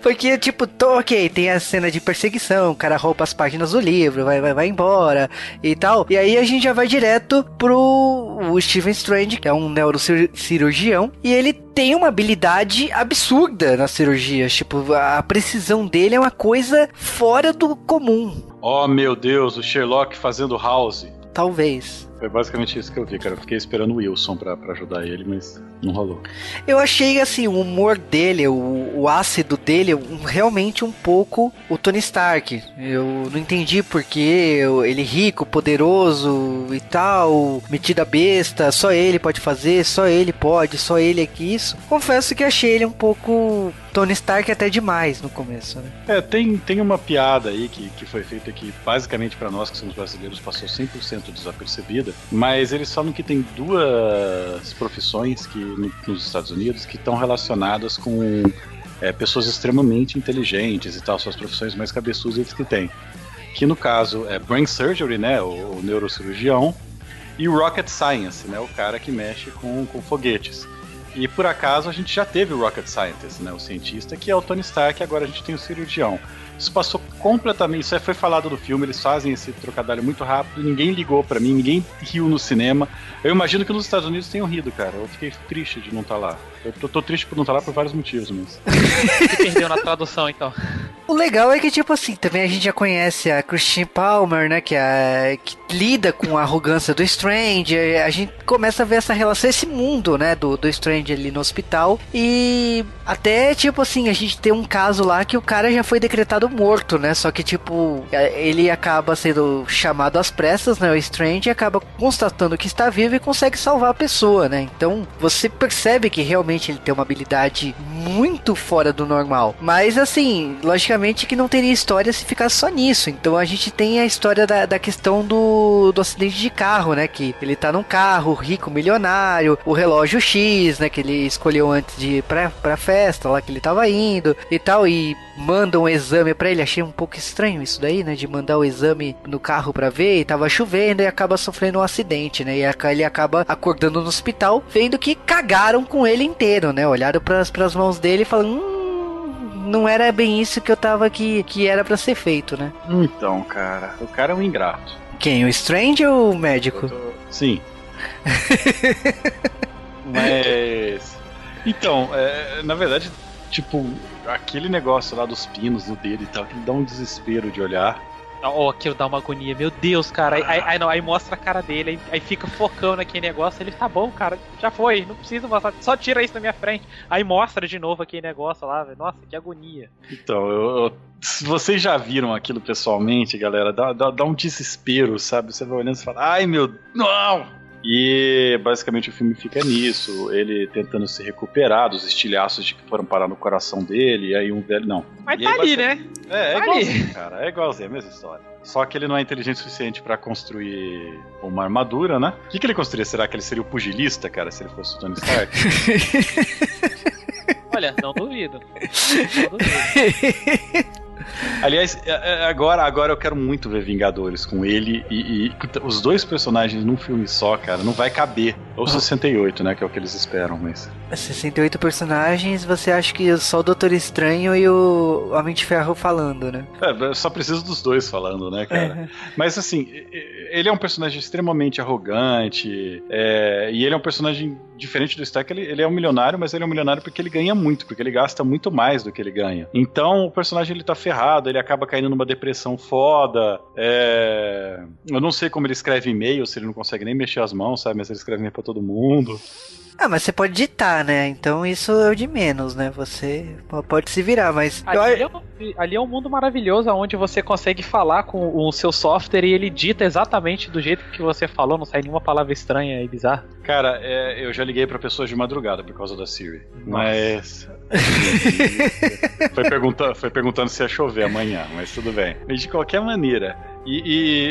Porque, tipo, tô, ok, tem a cena de perseguição, o cara rouba as páginas do livro, vai, vai, vai embora e tal. E aí a gente já vai direto pro o Stephen Strange, que é um neurocirurgião, e ele tem uma habilidade absurda nas cirurgias. Tipo, a precisão dele é uma coisa fora do comum. Oh, meu Deus, o Sherlock fazendo House. Talvez. Foi basicamente isso que eu vi, cara. Eu fiquei esperando o Wilson pra, pra ajudar ele, mas não rolou. Eu achei, assim, o humor dele, o, o ácido dele, um, realmente um pouco o Tony Stark. Eu não entendi porque ele rico, poderoso e tal, metida besta, só ele pode fazer, só ele pode, só ele é que isso. Confesso que achei ele um pouco Tony Stark até demais no começo, né? É, tem, tem uma piada aí que, que foi feita que basicamente para nós que somos brasileiros passou 100% desapercebida, mas eles falam que tem duas profissões que no, nos Estados Unidos que estão relacionadas com é, pessoas extremamente inteligentes e tal, suas profissões mais cabeçudas que tem. Que no caso é Brain Surgery, né, o, o neurocirurgião, e Rocket Science, né, o cara que mexe com, com foguetes. E por acaso a gente já teve o Rocket Scientist, né, o cientista, que é o Tony Stark, agora a gente tem o cirurgião. Isso passou completamente, isso foi falado no filme, eles fazem esse trocadilho muito rápido, ninguém ligou para mim, ninguém riu no cinema. Eu imagino que nos Estados Unidos tenham rido, cara. Eu fiquei triste de não estar tá lá. Eu tô, tô, triste por não estar tá lá por vários motivos, mas. *laughs* Se perdeu na tradução, então. O legal é que, tipo assim, também a gente já conhece a Christine Palmer, né? Que, é, que lida com a arrogância do Strange. A gente começa a ver essa relação, esse mundo, né? Do, do Strange ali no hospital. E até, tipo assim, a gente tem um caso lá que o cara já foi decretado morto, né? Só que, tipo, é, ele acaba sendo chamado às pressas, né? O Strange acaba constatando que está vivo e consegue salvar a pessoa, né? Então você percebe que realmente ele tem uma habilidade muito fora do normal. Mas assim, logicamente que não teria história se ficasse só nisso. Então a gente tem a história da, da questão do, do acidente de carro, né? Que ele tá num carro rico, milionário, o relógio X, né? Que ele escolheu antes de ir pra, pra festa lá que ele tava indo e tal. E manda um exame para ele. Achei um pouco estranho isso daí, né? De mandar o exame no carro para ver. E tava chovendo e acaba sofrendo um acidente, né? E ele acaba acordando no hospital, vendo que cagaram com ele inteiro, né? Olharam pras, pras mãos dele e falaram. Hum, não era bem isso que eu tava que, que era para ser feito, né? Então, cara, o cara é um ingrato. Quem? O Strange ou o médico? Tô... Sim. *laughs* Mas. Então, é, na verdade, tipo, aquele negócio lá dos pinos no dedo e tal, que dá um desespero de olhar. Ó, oh, aquilo dá uma agonia, meu Deus, cara. Aí, aí, não, aí mostra a cara dele, aí, aí, fica focando aquele negócio. Ele tá bom, cara, já foi, não precisa mostrar, só tira isso da minha frente. Aí mostra de novo aquele negócio lá, velho. Nossa, que agonia. Então, eu, eu, se vocês já viram aquilo pessoalmente, galera, dá, dá, dá um desespero, sabe? Você vai olhando e fala, ai meu, não! E basicamente o filme fica nisso, ele tentando se recuperar dos estilhaços de que foram parar no coração dele, e aí um velho. Não. Mas e tá ali, né? É, é tá igualzinho, ali. cara. É igualzinho, é a mesma história. Só que ele não é inteligente o suficiente para construir uma armadura, né? O que, que ele construiria? Será que ele seria o pugilista, cara, se ele fosse o Tony Stark? *laughs* Olha, não duvido. Não duvido. *laughs* Aliás, é, é, agora, agora eu quero muito ver Vingadores com ele e, e, os dois personagens num filme só, cara, não vai caber. Ou 68, né? Que é o que eles esperam, mas. 68 personagens, você acha que só o Doutor Estranho e o Homem de Ferro falando, né? É, só preciso dos dois falando, né, cara? É. Mas assim, ele é um personagem extremamente arrogante, é, e ele é um personagem diferente do Stark, ele, ele é um milionário, mas ele é um milionário porque ele ganha muito, porque ele gasta muito mais do que ele ganha. Então o personagem ele tá ferrado, ele acaba caindo numa depressão foda. É... Eu não sei como ele escreve e-mail, se ele não consegue nem mexer as mãos, sabe? Mas ele escreve e-mail pra todo mundo. Ah, mas você pode digitar, né? Então isso é o de menos, né? Você pode se virar, mas. Ali, é, ali é um mundo maravilhoso onde você consegue falar com o seu software e ele dita exatamente do jeito que você falou, não sai nenhuma palavra estranha e bizarra. Cara, é, eu já liguei para pessoas de madrugada por causa da Siri. Nossa. Mas. *laughs* foi, perguntando, foi perguntando se ia chover amanhã, mas tudo bem. Mas de qualquer maneira. E,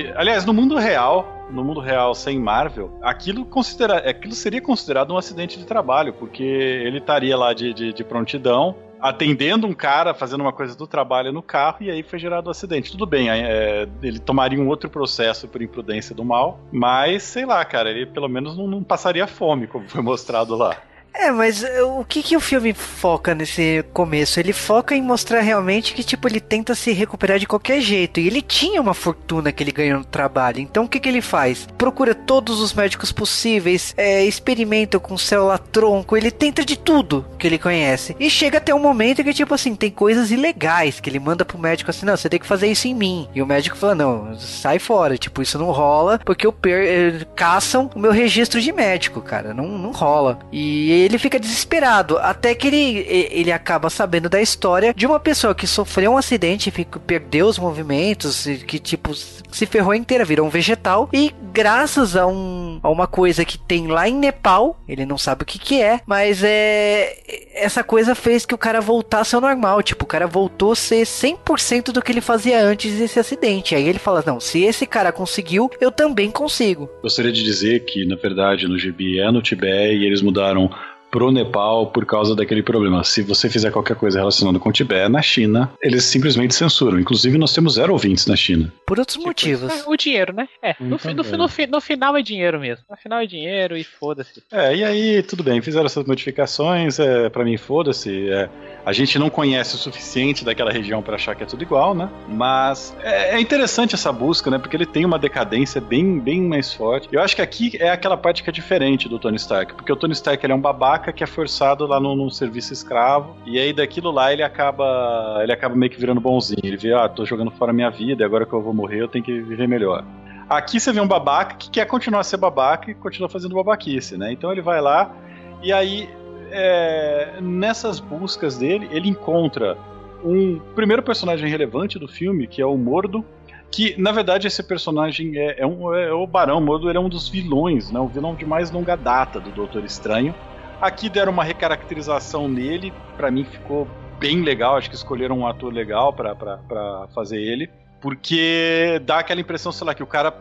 e, aliás, no mundo real, no mundo real sem Marvel, aquilo, considera aquilo seria considerado um acidente de trabalho, porque ele estaria lá de, de, de prontidão, atendendo um cara, fazendo uma coisa do trabalho no carro, e aí foi gerado o um acidente. Tudo bem, é, ele tomaria um outro processo por imprudência do mal, mas sei lá, cara, ele pelo menos não, não passaria fome, como foi mostrado lá. É, mas eh, o que que o filme foca nesse começo? Ele foca em mostrar realmente que, tipo, ele tenta se recuperar de qualquer jeito. E ele tinha uma fortuna que ele ganhou no trabalho. Então o que que ele faz? Procura todos os médicos possíveis, é, experimenta com célula tronco, ele tenta de tudo que ele conhece. E chega até um momento que, tipo assim, tem coisas ilegais que ele manda pro médico assim, não, você tem que fazer isso em mim. E o médico fala, não, sai fora, tipo, isso não rola, porque eu per eh, caçam o meu registro de médico, cara. Não, não rola. E ele fica desesperado, até que ele, ele acaba sabendo da história de uma pessoa que sofreu um acidente, perdeu os movimentos, que tipo se ferrou inteira, virou um vegetal e graças a, um, a uma coisa que tem lá em Nepal, ele não sabe o que que é, mas é essa coisa fez que o cara voltasse ao normal, tipo, o cara voltou a ser 100% do que ele fazia antes desse acidente. Aí ele fala: "Não, se esse cara conseguiu, eu também consigo". Gostaria de dizer que na verdade no GB é no Tibete e eles mudaram pro Nepal por causa daquele problema. Se você fizer qualquer coisa relacionada com o Tibete, na China, eles simplesmente censuram. Inclusive, nós temos zero ouvintes na China. Por outros tipo, motivos. É, o dinheiro, né? É, no, no, no, no, final é dinheiro mesmo. No final é dinheiro e foda-se. É, e aí, tudo bem, fizeram essas modificações, é, para mim, foda-se. É, a gente não conhece o suficiente daquela região para achar que é tudo igual, né? Mas é, é, interessante essa busca, né? Porque ele tem uma decadência bem, bem mais forte. Eu acho que aqui é aquela parte que é diferente do Tony Stark, porque o Tony Stark ele é um babaca que é forçado lá no, serviço escravo. E aí daquilo lá ele acaba. Ele acaba meio que virando bonzinho. Ele vê, ah, tô jogando fora minha vida, agora que eu vou morrer, eu tenho que viver melhor. Aqui você vê um babaca que quer continuar a ser babaca e continua fazendo babaquice, né? Então ele vai lá e aí é, nessas buscas dele, ele encontra um primeiro personagem relevante do filme, que é o Mordo, que na verdade esse personagem é, é, um, é o Barão Mordo, ele é um dos vilões, né, o vilão de mais longa data do Doutor Estranho. Aqui deram uma recaracterização nele, para mim ficou bem legal, acho que escolheram um ator legal para fazer ele, porque dá aquela impressão, sei lá, que o cara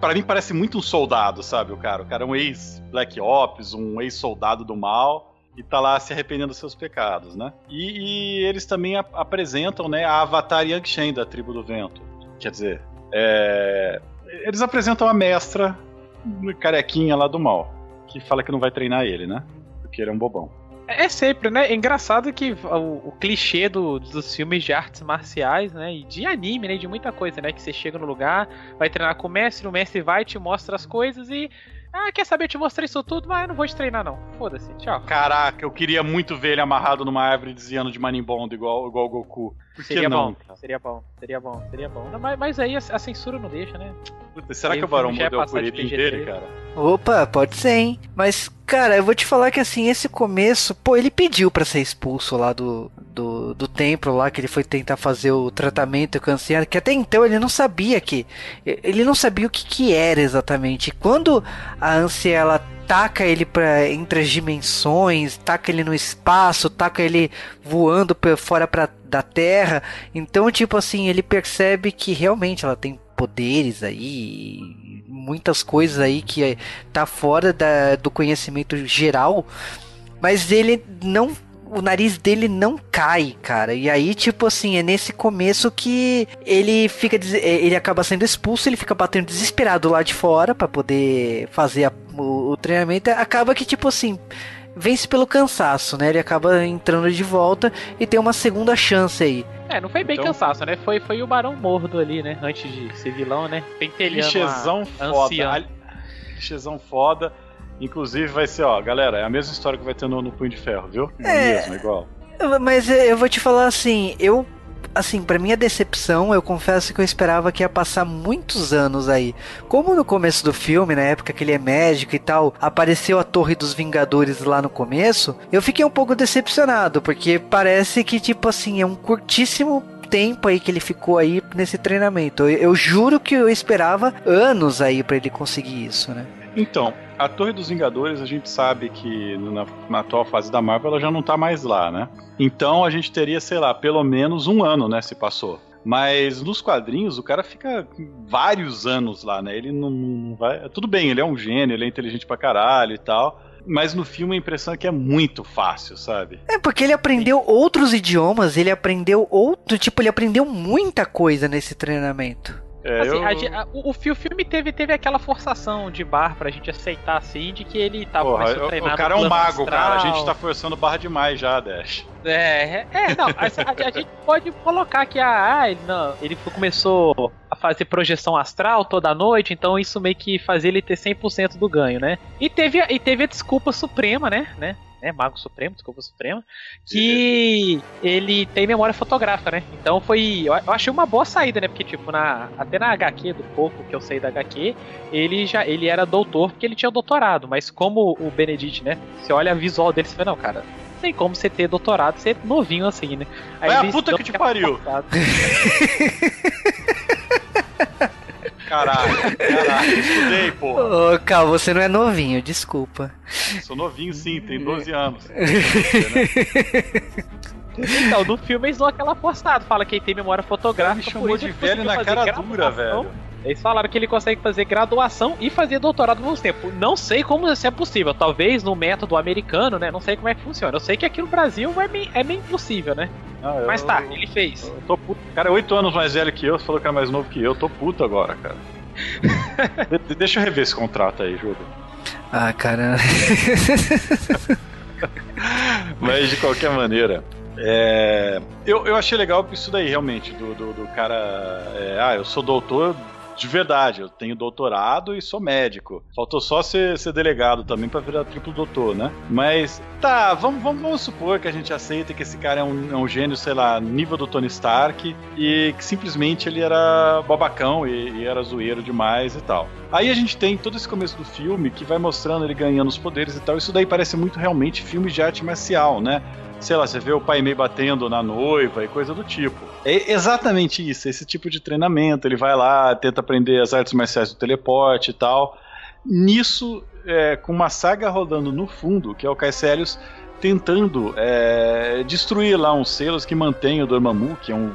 para mim parece muito um soldado, sabe, o cara, o cara é um ex-Black Ops, um ex-soldado do mal, e tá lá se arrependendo dos seus pecados, né? E, e eles também ap apresentam, né, a Avatar Yangshen da Tribo do Vento. Quer dizer, é... eles apresentam a mestra carequinha lá do mal, que fala que não vai treinar ele, né? Porque ele é um bobão. É, é sempre, né? É engraçado que o, o clichê do, dos filmes de artes marciais, né? E de anime, né? De muita coisa, né? Que você chega no lugar, vai treinar com o mestre, o mestre vai, te mostra as coisas e ah, quer saber? Eu te mostrei isso tudo, mas eu não vou te treinar, não. Foda-se, tchau. Caraca, eu queria muito ver ele amarrado numa árvore desviando de Manimbondo igual, igual o Goku. Seria não? Bom, seria bom, seria bom, seria bom. Não, mas, mas, aí a, a, censura não deixa, né? Puta, será aí que o Barão mudou por ele dele, cara? Opa, pode ser, hein? Mas, cara, eu vou te falar que assim, esse começo, pô, ele pediu para ser expulso lá do, do, do templo lá, que ele foi tentar fazer o tratamento com a anciã, que até então ele não sabia que. Ele não sabia o que, que era exatamente. Quando a anciã ela taca ele para entre as dimensões, taca ele no espaço, taca ele voando pra, fora pra, da Terra. Então, tipo assim, ele percebe que realmente ela tem poderes aí, muitas coisas aí que tá fora da, do conhecimento geral, mas ele não o nariz dele não cai, cara. E aí, tipo assim, é nesse começo que ele fica. É, ele acaba sendo expulso, ele fica batendo desesperado lá de fora para poder fazer a, o, o, treinamento. Acaba que, tipo assim. Vence pelo cansaço, né? Ele acaba entrando de volta e tem uma segunda chance aí. É, não foi bem então... cansaço, né? Foi, foi o Barão Mordo ali, né? Antes de ser vilão, né? Pentelhando Clichêzão foda. Clichêzão foda. Inclusive vai ser, ó, galera, é a mesma história que vai ter no, no Punho de Ferro, viu? É, é mesmo, igual. Mas eu vou te falar assim, eu assim, para minha decepção, eu confesso que eu esperava que ia passar muitos anos aí. Como no começo do filme, na época que ele é médico e tal, apareceu a Torre dos Vingadores lá no começo, eu fiquei um pouco decepcionado, porque parece que, tipo assim, é um curtíssimo tempo aí que ele ficou aí nesse treinamento. Eu, eu juro que eu esperava anos aí para ele conseguir isso, né? Então, a Torre dos Vingadores, a gente sabe que na, na, atual fase da Marvel ela já não tá mais lá, né? Então a gente teria, sei lá, pelo menos um ano, né, se passou. Mas nos quadrinhos o cara fica vários anos lá, né? Ele não, não vai. Tudo bem, ele é um gênio, ele é inteligente pra caralho e tal mas no filme a impressão é que é muito fácil, sabe? É, porque ele aprendeu outros idiomas, ele aprendeu outro, tipo, ele aprendeu muita coisa nesse treinamento. É, assim, eu... a, a, o, o, filme teve, teve aquela forçação de bar pra gente aceitar assim, de que ele tava Porra, começando a treinar. O cara é um mago, astral. cara. A gente tá forçando barra demais já, Dash. É, é, não, a, a, gente pode colocar que ah, ele, não, ele começou a fazer projeção astral toda noite, então isso meio que fazia ele ter 100% do ganho, né? E teve, e teve a desculpa suprema, né? né? Né, Mago Supremo, desculpa, Supremo, que ele tem memória fotográfica, né? Então foi. Eu, achei uma boa saída, né? Porque, tipo, na, até na HQ, do pouco que eu sei da HQ, ele já ele era doutor porque ele tinha doutorado, mas como o Benedict, né? Você olha a visual dele, você vê, não, cara, não tem como você ter doutorado, ser novinho assim, né? Aí é a puta que te pariu! *laughs* Caralho, caralho, estudei, porra. Ô, Cal, você não é novinho, desculpa. Sou novinho sim, tem 12 anos. *laughs* Então, no filme eles dão aquela postada, fala que ele tem memória fotográfica. Me chamou de velho na cara dura, velho. Eles falaram que ele consegue fazer graduação e fazer doutorado ao mesmo tempo. Não sei como isso é possível. Talvez no método americano, né? Não sei como é que funciona. Eu sei que aqui no Brasil é meio, é meio impossível, né? Ah, Mas tá, ele fez. Eu tô puto. Cara, é oito anos mais velho que eu, falou que era mais novo que eu. eu tô puto agora, cara. *laughs* de deixa eu rever esse contrato aí, Júlio. Ah, cara. *laughs* Mas de qualquer maneira, é... eu, eu achei legal isso daí, realmente, do, do, do cara. É... ah, eu sou doutor, de verdade, eu tenho doutorado e sou médico. Faltou só ser, ser delegado também para virar triplo doutor, né? Mas tá, vamos, vamos, vamos, supor que a gente aceita que esse cara é um, é um, gênio, sei lá, nível do Tony Stark e que simplesmente ele era babacão e, e era zoeiro demais e tal. Aí a gente tem todo esse começo do filme que vai mostrando ele ganhando os poderes e tal. Isso daí parece muito realmente filme de arte marcial, né? Sei lá, você vê o pai meio batendo na noiva e coisa do tipo. É exatamente isso, esse tipo de treinamento. Ele vai lá, tenta aprender as artes marciais do teleporte e tal. Nisso, é, com uma saga rodando no fundo, que é o Caecilius tentando é, destruir lá uns selos que mantêm o Dormammu, que é um,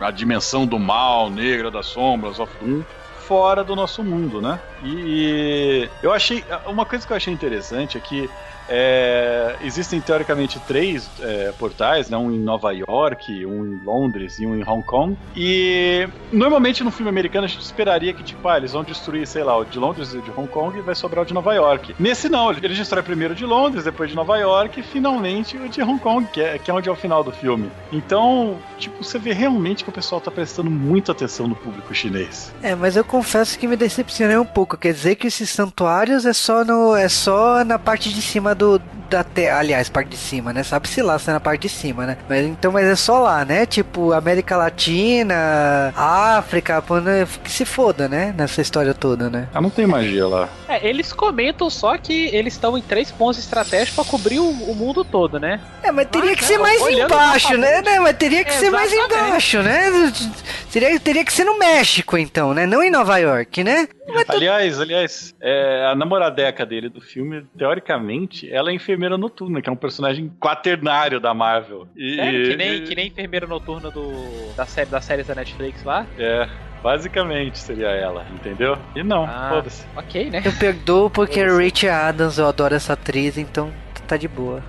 a dimensão do mal, negra das sombras, of Doom, fora do nosso mundo, né? E, e eu achei. Uma coisa que eu achei interessante é que é, existem teoricamente três é, portais, né? um em Nova York, um em Londres e um em Hong Kong. E normalmente no filme americano a gente esperaria que, tipo, ah, eles vão destruir, sei lá, o de Londres e de Hong Kong e vai sobrar o de Nova York. Nesse não, eles destroem primeiro o de Londres, depois de Nova York e finalmente o de Hong Kong, que é, que é onde é o final do filme. Então, tipo, você vê realmente que o pessoal tá prestando muita atenção no público chinês. É, mas eu confesso que me decepcionei um pouco. Quer dizer que esses santuários é só, no, é só na parte de cima do, da terra, aliás, parte de cima, né? Sabe-se lá se é na parte de cima, né? Mas então, mas é só lá, né? Tipo, América Latina, África, que se foda, né? Nessa história toda, né? Ah, não tem magia lá. É, eles comentam só que eles estão em três pontos estratégicos para cobrir o, o, mundo todo, né? É, mas teria ah, que ser mais embaixo, né? né? Mas teria que ser mais embaixo, né? Teria, teria que ser no México, então, né? Não em Nova York, né? Aliás, aliás, é, a namoradeca dele do filme, teoricamente, ela é enfermeira noturna, que é um personagem quaternário da Marvel. E, Sério? Que nem, que nem enfermeira noturna do, da série das séries da Netflix lá? É. Basicamente seria ela, entendeu? E não, ah, foda-se. Ok, né? Eu perdoo porque é Rachel Adams, eu adoro essa atriz, então tá de boa.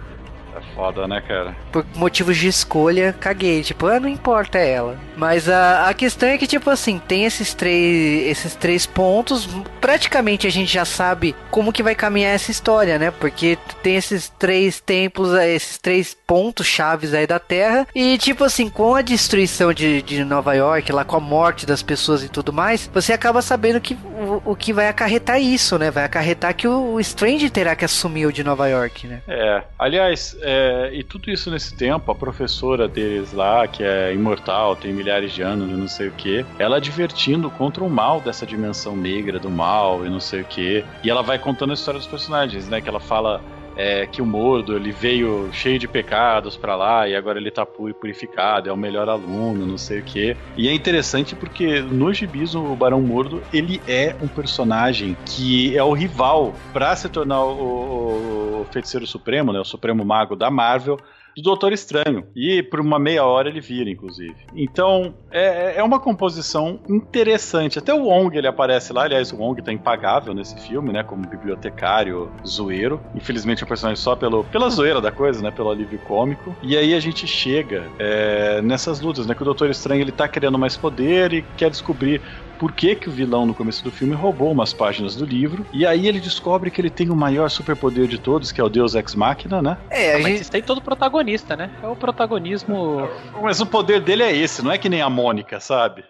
É foda, né, cara? Por motivos de escolha, caguei. Tipo, ah, não importa ela. Mas a, a questão é que, tipo assim, tem esses três, esses três pontos. Praticamente a gente já sabe como que vai caminhar essa história, né? Porque tem esses três templos, esses três pontos chaves aí da Terra. E, tipo assim, com a destruição de, de Nova York, lá com a morte das pessoas e tudo mais, você acaba sabendo que o, o que vai acarretar isso, né? Vai acarretar que o, o Strange terá que assumir o de Nova York, né? É. Aliás, é, e tudo isso nesse tempo, a professora deles lá, que é imortal, tem milhares milhares de anos e não sei o que, ela divertindo contra o mal dessa dimensão negra do mal e não sei o que. E ela vai contando a história dos personagens, né? Que ela fala é, que o Mordo ele veio cheio de pecados para lá e agora ele tá purificado, é o melhor aluno, não sei o que. E é interessante porque no gibis o Barão Mordo ele é um personagem que é o rival para se tornar o, o, o feiticeiro supremo, né, o supremo mago da Marvel do Doutor Estranho. E por uma meia hora ele vira, inclusive. Então, é, é uma composição interessante. Até o Wong ele aparece lá. Aliás, o Wong tá impagável nesse filme, né? Como bibliotecário zoeiro. Infelizmente, é um personagem só pelo, pela zoeira da coisa, né? Pelo alívio cômico. E aí a gente chega é, nessas lutas, né? Que o Doutor Estranho ele tá querendo mais poder e quer descobrir por que, que o vilão no começo do filme roubou umas páginas do livro. E aí ele descobre que ele tem o maior superpoder de todos, que é o Deus Ex Machina, né? É, a ah, gente tem todo protagonista, né? É o protagonismo. Mas o poder dele é esse, não é que nem a Mônica, sabe?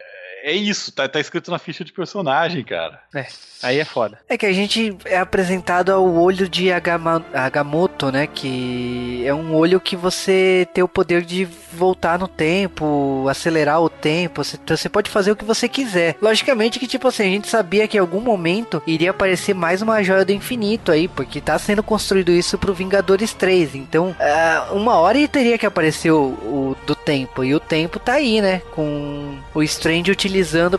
É isso, tá, tá escrito na ficha de personagem, cara. É. Aí é foda. É que a gente é apresentado ao olho de Agama, Agamotto, né? Que é um olho que você tem o poder de voltar no tempo, acelerar o tempo. Você, então você pode fazer o que você quiser. Logicamente que, tipo assim, a gente sabia que em algum momento iria aparecer mais uma joia do infinito aí, porque tá sendo construído isso pro Vingadores 3. Então, uh, uma hora teria que aparecer o, o, do tempo. E o tempo tá aí, né? Com o Strange utilizando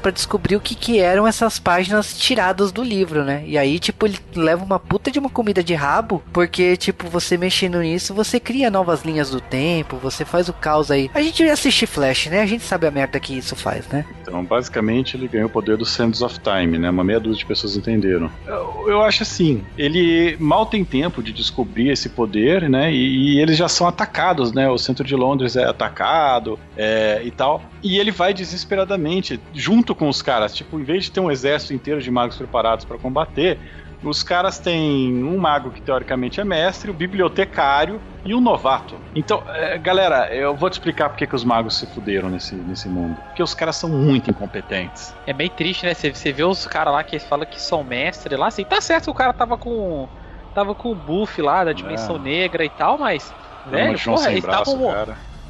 para descobrir o que, que eram essas páginas tiradas do livro, né? E aí, tipo, ele leva uma puta de uma comida de rabo, porque, tipo, você mexendo nisso, você cria novas linhas do tempo, você faz o caos aí. A gente assiste Flash, né? A gente sabe a merda que isso faz, né? Então, basicamente, ele ganhou o poder do Sands of Time, né? Uma meia dúzia de pessoas entenderam. Eu, eu acho assim, ele mal tem tempo de descobrir esse poder, né? E, e eles já são atacados, né? O centro de Londres é atacado é, e tal. E ele vai desesperadamente junto com os caras. Tipo, em vez de ter um exército inteiro de magos preparados para combater, os caras têm um mago que teoricamente é mestre, o bibliotecário e um novato. Então, é, galera, eu vou te explicar porque que os magos se fuderam nesse, nesse mundo. Porque os caras são muito incompetentes. É bem triste, né? Você, vê os caras lá que falam que são mestre lá, assim, tá certo, o cara tava com. Tava com o buff lá da dimensão é. negra e tal, mas. Velho, porra, eles estavam.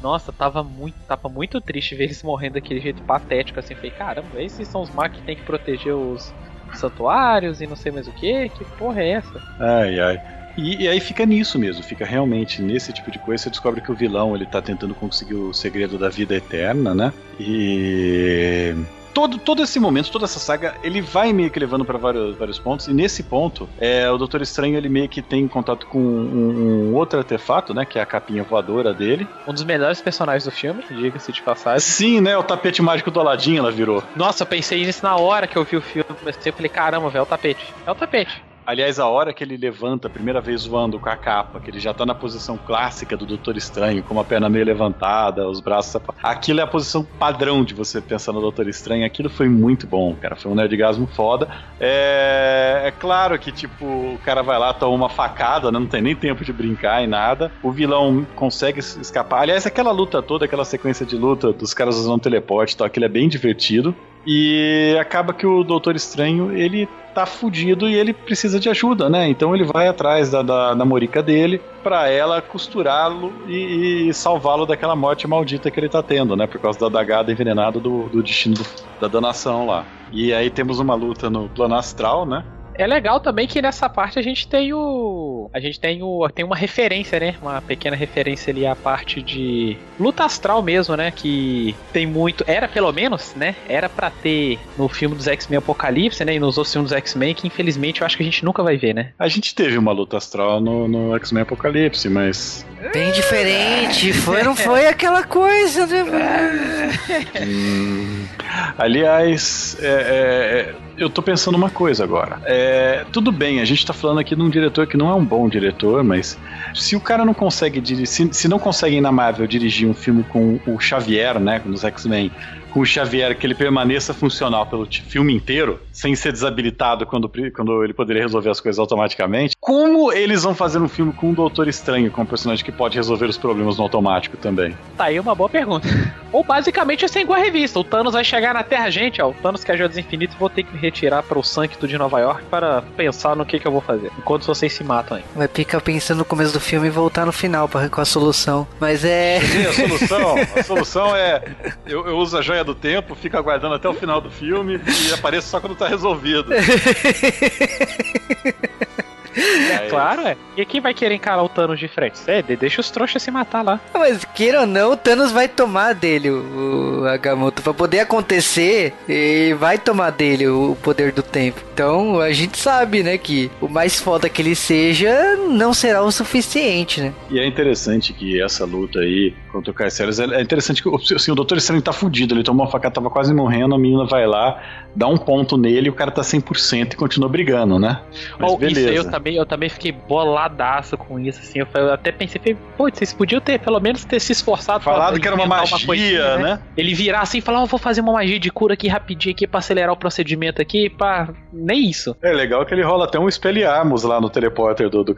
Nossa, tava muito, tava muito triste ver eles morrendo daquele jeito patético, assim. Falei, caramba, esses são os magos que tem que proteger os santuários e não sei mais o que. Que porra é essa? Ai, ai. E, e, aí fica nisso mesmo, fica realmente nesse tipo de coisa. Você descobre que o vilão ele tá tentando conseguir o segredo da vida eterna, né? E todo, todo esse momento, toda essa saga, ele vai meio que levando para vários, vários pontos. E nesse ponto, é, o Doutor Estranho ele meio que tem contato com um, um, outro artefato, né? Que é a capinha voadora dele. Um dos melhores personagens do filme, diga-se de passagem. Sim, né? O tapete mágico do Aladdin ela virou. Nossa, eu pensei nisso na hora que eu vi o filme. Eu falei, caramba, velho, é o tapete. É o tapete. Aliás, a hora que ele levanta a primeira vez voando com a capa, que ele já tá na posição clássica do Doutor Estranho, com a perna meio levantada, os braços. Aquilo é a posição padrão de você pensar no Doutor Estranho. Aquilo foi muito bom, cara. Foi um nerdgasmo foda. É, é claro que, tipo, o cara vai lá, toma uma facada, né? não tem nem tempo de brincar e nada. O vilão consegue escapar. Aliás, aquela luta toda, aquela sequência de luta dos caras usando teleporte e tal, aquilo é bem divertido. E acaba que o Doutor Estranho, ele tá fudido e ele precisa de ajuda, né? Então ele vai atrás da, da, da morica dele para ela costurá-lo e, e salvá-lo daquela morte maldita que ele tá tendo, né? Por causa da dagada envenenada do, do destino do, da danação lá. E aí temos uma luta no plano astral, né? É legal também que nessa parte a gente tem o. A gente tem o. Tem uma referência, né? Uma pequena referência ali à parte de luta astral mesmo, né? Que tem muito. Era pelo menos, né? Era para ter no filme dos X-Men Apocalipse, né? E nos outros filmes dos X-Men, que infelizmente eu acho que a gente nunca vai ver, né? A gente teve uma luta astral no, no X-Men Apocalipse, mas. Bem diferente. Foi, não foi aquela coisa, né? hum, *laughs* *laughs* aliás, é, é, é eu tô pensando uma coisa agora. É, tudo bem, a gente tá falando aqui de um diretor que não é um bom diretor, mas se o cara não consegue dirigir, se, se não consegue na Marvel dirigir um filme com o Xavier, né, nos X-Men, com o Xavier que ele permaneça funcional pelo filme inteiro, sem ser desabilitado quando, quando ele poderia resolver as coisas automaticamente. Como eles vão fazer um filme com um Doutor Estranho, com um personagem que pode resolver os problemas no automático também? Tá aí uma boa pergunta. *laughs* Ou basicamente assim igual a revista: o Thanos vai chegar na Terra, gente, ó, o Thanos que é dos infinitos, vou ter que me retirar para o Sancto de Nova York para pensar no que, que eu vou fazer, enquanto vocês se matam aí. Vai ficar pensando no começo do filme e voltar no final para com a solução. Mas é. Sim, a solução, *laughs* a solução é. Eu, eu uso a joia do tempo, fico aguardando até o final do filme e *laughs* apareço só quando tá resolvido. *laughs* É claro, é. E quem vai querer encarar o Thanos de frente? É, deixa os trouxas se matar lá. Mas queira ou não, o Thanos vai tomar dele o, o Agamotto. Pra poder acontecer, e vai tomar dele o poder do tempo. Então a gente sabe, né, que o mais foda que ele seja não será o suficiente, né? E é interessante que essa luta aí o Caecilius, é interessante que assim, o Doutor Estranho tá fudido, ele tomou uma facada, tava quase morrendo, a menina vai lá, dá um ponto nele e o cara tá 100% e continua brigando, né? Mas oh, beleza. Isso eu também, eu também fiquei boladaço com isso, assim. Eu, até pensei, putz, vocês podiam ter, pelo menos, ter se esforçado Falado que era uma magia, uma coisinha, né? né? Ele virar assim e falar, oh, vou fazer uma magia de cura aqui rapidinho aqui pra acelerar o procedimento aqui, pra. Nem isso. É legal que ele rola até um espelhamos lá no teleporter do, do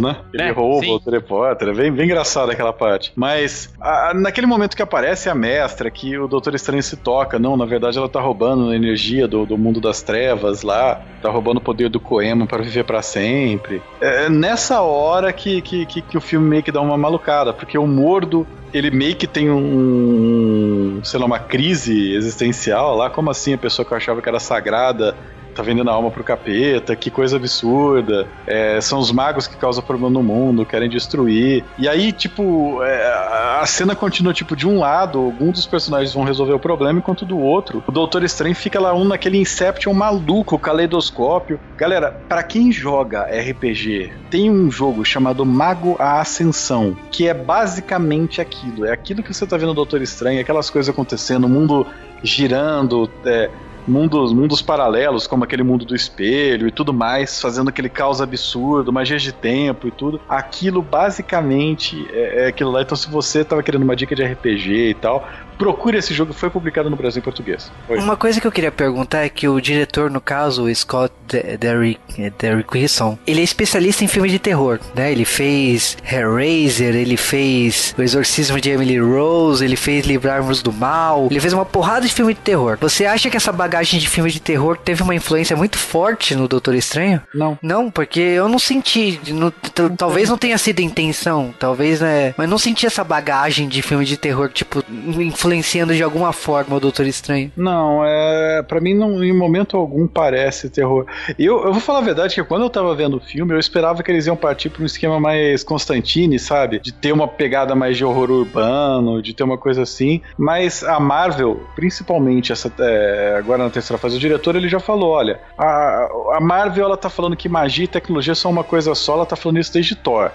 né? Ele é, rouba sim. o teleporter. É bem, bem engraçado aquela parte. Mas a, naquele momento que aparece a mestra, que o Doutor Estranho se toca, não, na verdade ela tá roubando a energia do, do mundo das trevas lá, tá roubando o poder do Coema para viver para sempre. É nessa hora que, que, que, que, o filme meio que dá uma malucada, porque o Mordo, ele meio que tem um, sei lá, uma crise existencial lá, como assim a pessoa que eu achava que era sagrada tá vendendo a alma pro capeta, que coisa absurda. É, são os magos que causam problema no mundo, querem destruir. E aí, tipo, é, a cena continua, tipo, de um lado, algum dos personagens vão resolver o problema, enquanto do outro, o Doutor Estranho fica lá um naquele Inception maluco, caleidoscópio. Galera, para quem joga RPG, tem um jogo chamado Mago a Ascensão, que é basicamente aquilo. É aquilo que você tá vendo no Doutor Estranho, aquelas coisas acontecendo, o mundo girando, é, mundos, mundos paralelos, como aquele mundo do espelho e tudo mais, fazendo aquele caos absurdo, magias de tempo e tudo. Aquilo basicamente é, é aquilo lá. Então, se você tava querendo uma dica de RPG e tal, procure esse jogo, foi publicado no Brasil em português. Foi. Uma coisa que eu queria perguntar é que o diretor, no caso, o Scott Derrick, Derrick Wilson, ele é especialista em filmes de terror, né? Ele fez Hellraiser, ele fez O Exorcismo de Emily Rose, ele fez Livrarmos do Mal, ele fez uma porrada de filme de terror. Você acha que essa bagagem de filme de terror teve uma influência muito forte no Doutor Estranho? Não. Não, porque eu não senti, no, talvez não tenha sido intenção, talvez, né? Mas não senti essa bagagem de filme de terror, tipo, influenciando de alguma forma o Doutor Estranho. Não, é, para mim não, em momento algum parece terror. Eu, eu vou falar a verdade que quando eu tava vendo o filme, eu esperava que eles iam partir para um esquema mais Constantine, sabe? De ter uma pegada mais de horror urbano, de ter uma coisa assim. Mas a Marvel, principalmente essa é, agora na terceira fase, o diretor ele já falou, olha, a, a Marvel ela tá falando que magia e tecnologia são uma coisa só, ela tá falando isso desde Thor.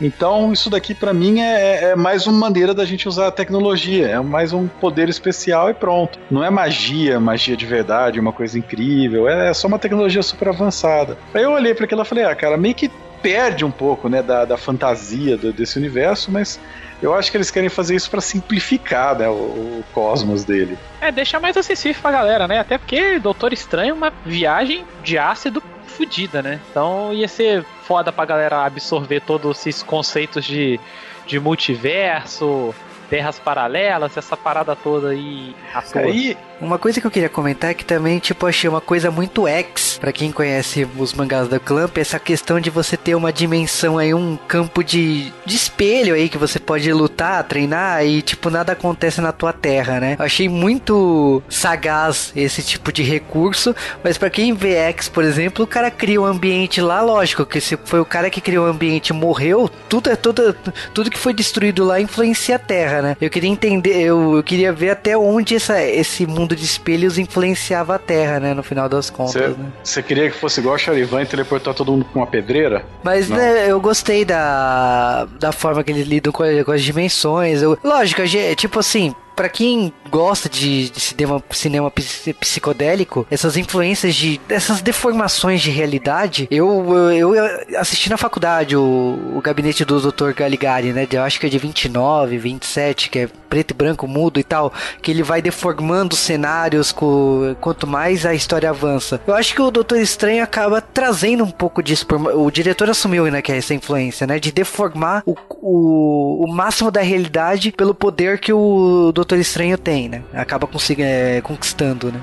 Então, isso daqui para mim é, é, mais uma maneira da gente usar a tecnologia, é mais um poder especial e pronto. Não é magia, magia de verdade, uma coisa incrível, é só uma tecnologia super avançada. Aí eu olhei para aquilo e falei, ah, cara, meio que perde um pouco, né, da, da fantasia do, desse universo, mas eu acho que eles querem fazer isso para simplificar, né, o, o, cosmos dele. É, deixar mais acessível pra galera, né? Até porque Doutor Estranho é uma viagem de ácido fodida, né? Então ia ser foda pra galera absorver todos esses conceitos de, de multiverso, terras paralelas, essa parada toda aí. Aí, uma coisa que eu queria comentar é que também, tipo, achei uma coisa muito X, para quem conhece os mangás da Clamp, essa questão de você ter uma dimensão aí, um campo de, de espelho aí que você pode lutar, treinar e, tipo, nada acontece na tua terra, né? Achei muito sagaz esse tipo de recurso, mas para quem vê X, por exemplo, o cara cria um ambiente lá, lógico, que se foi o cara que criou o ambiente morreu, tudo é tudo, tudo que foi destruído lá influencia a terra, né? Eu queria entender, eu, eu queria ver até onde essa, esse mundo de espelhos influenciava a Terra, né? No final das contas. Você né? queria que fosse igual a Charivan e teleportar todo mundo com uma pedreira? Mas né, eu gostei da, da forma que eles lidam com, com as dimensões. Eu, lógico, tipo assim, para quem gosta de, de, cinema, cinema psicodélico, essas influências de essas deformações de realidade, eu, eu, eu assisti na faculdade o, o gabinete do Dr. Galigari, né? Eu acho que é de 29, 27, que é preto e branco, mudo e tal, que ele vai deformando cenários com, quanto mais a história avança. Eu acho que o Doutor Estranho acaba trazendo um pouco disso. Por, o diretor assumiu, né, que é essa influência, né? De deformar o, o, o máximo da realidade pelo poder que o Doutor Doutor Estranho tem, né? Acaba é, conquistando, né?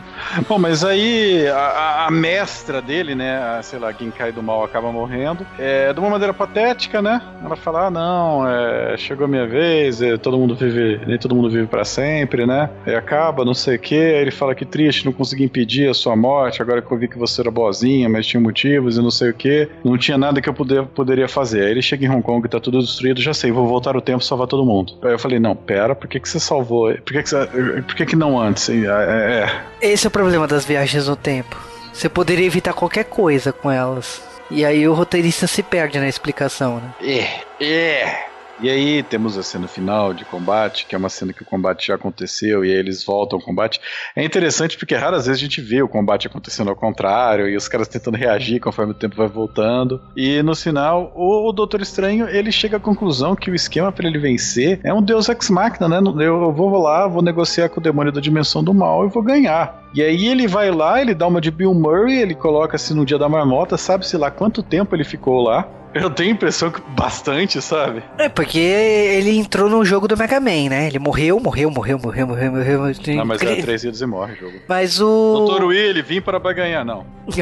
Bom, mas aí a, a, mestra dele, né? A, sei lá, quem cai do mal acaba morrendo. É, de uma maneira patética, né? Ela fala: ah, não, é, chegou a minha vez, é, todo mundo vive, nem todo mundo vive para sempre, né? E acaba, não sei o quê. Aí ele fala que triste, não consegui impedir a sua morte, agora que eu vi que você era boazinha, mas tinha motivos e não sei o quê. Não tinha nada que eu poder, poderia fazer. Aí ele chega em Hong Kong, tá tudo destruído, já sei, vou voltar o tempo salvar todo mundo. Aí eu falei: não, pera, por que, que você salvou? Por que, que, você, por que, que não antes? É, é, é. Esse é o problema das viagens no tempo. Você poderia evitar qualquer coisa com elas. E aí o roteirista se perde na explicação, né? É, é. E aí temos a cena final de combate, que é uma cena que o combate já aconteceu, e aí eles voltam ao combate. É interessante porque raras vezes a gente vê o combate acontecendo ao contrário, e os caras tentando reagir conforme o tempo vai voltando. E no final, o, Doutor Estranho, ele chega à conclusão que o esquema para ele vencer é um Deus Ex Machina, né? Eu vou lá, vou negociar com o demônio da dimensão do mal e vou ganhar. E aí ele vai lá, ele dá uma de Bill Murray, ele coloca assim no dia da marmota, sabe-se lá quanto tempo ele ficou lá. Eu tenho a impressão que bastante, sabe? É, porque ele entrou no jogo do Mega Man, né? Ele morreu, morreu, morreu, morreu, morreu, morreu. Não, mas é três idas e morre o jogo. Mas o. Doutor Willy, vim para ganhar, não. *laughs*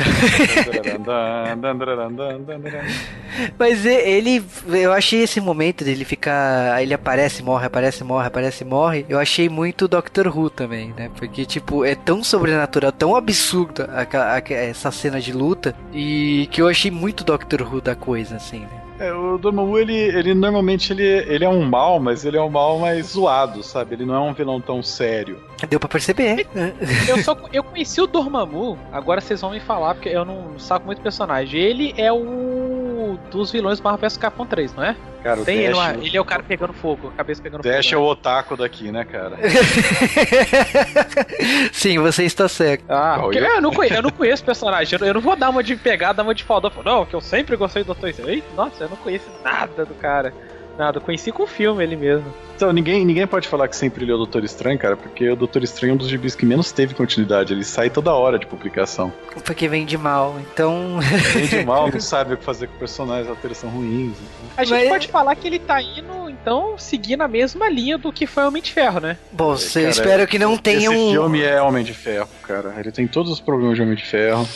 mas ele. Eu achei esse momento dele ficar. Ele aparece, morre, aparece, morre, aparece, morre. Eu achei muito Doctor Who também, né? Porque, tipo, é tão sobrenatural, tão absurda essa cena de luta. E que eu achei muito Doctor Who da coisa assim, né? É, o Dormammu, ele, ele normalmente ele, ele é um mal, mas ele é um mal mais zoado, sabe? Ele não é um vilão tão sério. Deu pra perceber. eu, só, eu conheci o Dormammu, agora vocês vão me falar, porque eu não saco muito personagem. Ele é o dos vilões Marvel vs Capcom 3, não é? Cara, Tem ele, é, ele é o cara pegando fogo, a cabeça pegando Dash fogo. é o otaku daqui, né, cara? *laughs* Sim, você está certo. Ah, oh, eu... eu, não conheço, eu não conheço personagem. Eu, não vou dar uma de pegar, dar uma de foda. Não, que eu sempre gostei do Dr. Eita, nossa, eu não conheço nada do cara. Nada, conheci com o filme ele mesmo. Então, ninguém, ninguém pode falar que sempre ele é o Doutor Estranho, cara, porque o Doutor Estranho é um dos gibis que menos teve continuidade. Ele sai toda hora de publicação. Porque vem de mal, então. Vem de mal, *laughs* não sabe o que fazer com personagens, atores são ruins. Então. A gente Mas... pode falar que ele tá indo, então, seguindo a mesma linha do que foi Homem de Ferro, né? Bom, é, eu espero que não tenha um. Esse filme é Homem de Ferro, cara. Ele tem todos os problemas de Homem de Ferro.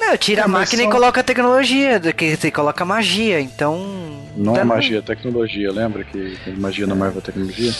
Não, tira é, a máquina só... e coloca a tecnologia, que você coloca magia, então. Não é magia, é tecnologia, lembra que magia na Marvel é tecnologia?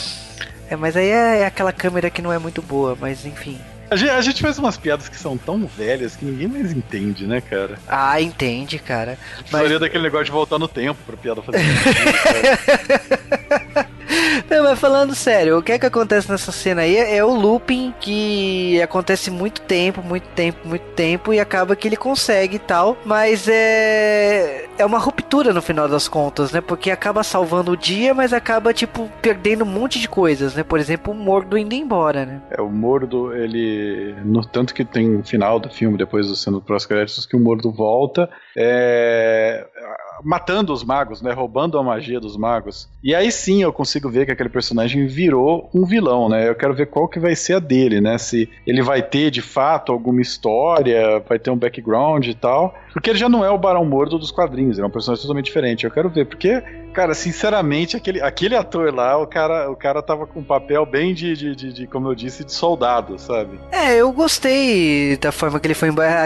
É, mas aí é, é aquela câmera que não é muito boa, mas enfim. A gente, a gente, faz umas piadas que são tão velhas que ninguém mais entende, né, cara? Ah, entende, cara. Mas... daquele negócio de voltar no tempo pra piada fazer *laughs* *laughs* Não, mas falando sério, o que é que acontece nessa cena aí é, o looping que acontece muito tempo, muito tempo, muito tempo e acaba que ele consegue e tal, mas é é uma ruptura no final das contas, né? Porque acaba salvando o dia, mas acaba tipo perdendo um monte de coisas, né? Por exemplo, o Mordo indo embora, né? É, o Mordo, ele no tanto que tem um final do filme depois do sendo pós-créditos que o Mordo volta, é matando os magos, né? Roubando a magia dos magos. E aí sim eu consigo ver que aquele personagem virou um vilão, né? Eu quero ver qual que vai ser a dele, né? Se ele vai ter de fato alguma história, vai ter um background e tal. Porque ele já não é o Barão Mordo dos quadrinhos, ele é um personagem totalmente diferente. Eu quero ver, porque, cara, sinceramente, aquele, aquele ator lá, o cara, o cara tava com um papel bem de, de, de, de como eu disse, de soldado, sabe? É, eu gostei da forma que ele foi embora.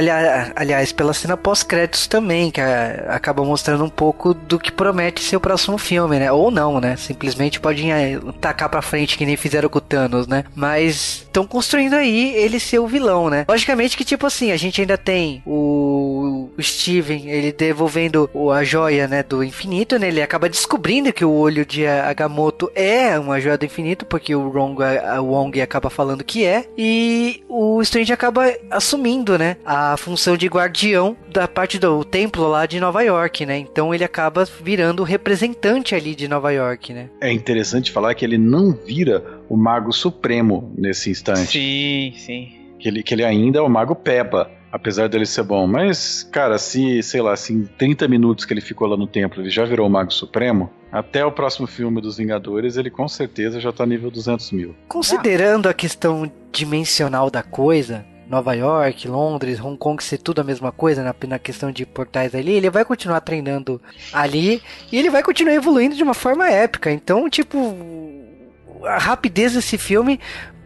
Aliás, pela cena pós-créditos também, que acaba mostrando um pouco do que promete ser o próximo filme, né? Ou não, né? Simplesmente podem é, tacar pra frente que nem fizeram com o Thanos, né? Mas estão construindo aí ele ser o vilão, né? Logicamente que, tipo assim, a gente ainda tem o o Steven, ele devolvendo a joia, né, do infinito, né, ele acaba descobrindo que o olho de Agamotto é uma joia do infinito, porque o Wong, a Wong acaba falando que é, e o Strange acaba assumindo, né, a função de guardião da parte do templo lá de Nova York, né, então ele acaba virando o representante ali de Nova York, né. É interessante falar que ele não vira o Mago Supremo nesse instante. Sim, sim. Que ele, que ele ainda é o Mago Peba apesar dele ser bom. Mas, cara, se, sei lá, em 30 minutos que ele ficou lá no templo ele já virou o Mago Supremo, até o próximo filme dos Vingadores ele com certeza já tá nível 200 mil. Considerando a questão dimensional da coisa, Nova York, Londres, Hong Kong ser tudo a mesma coisa na, na questão de portais ali, ele vai continuar treinando ali e ele vai continuar evoluindo de uma forma épica. Então, tipo, a rapidez desse filme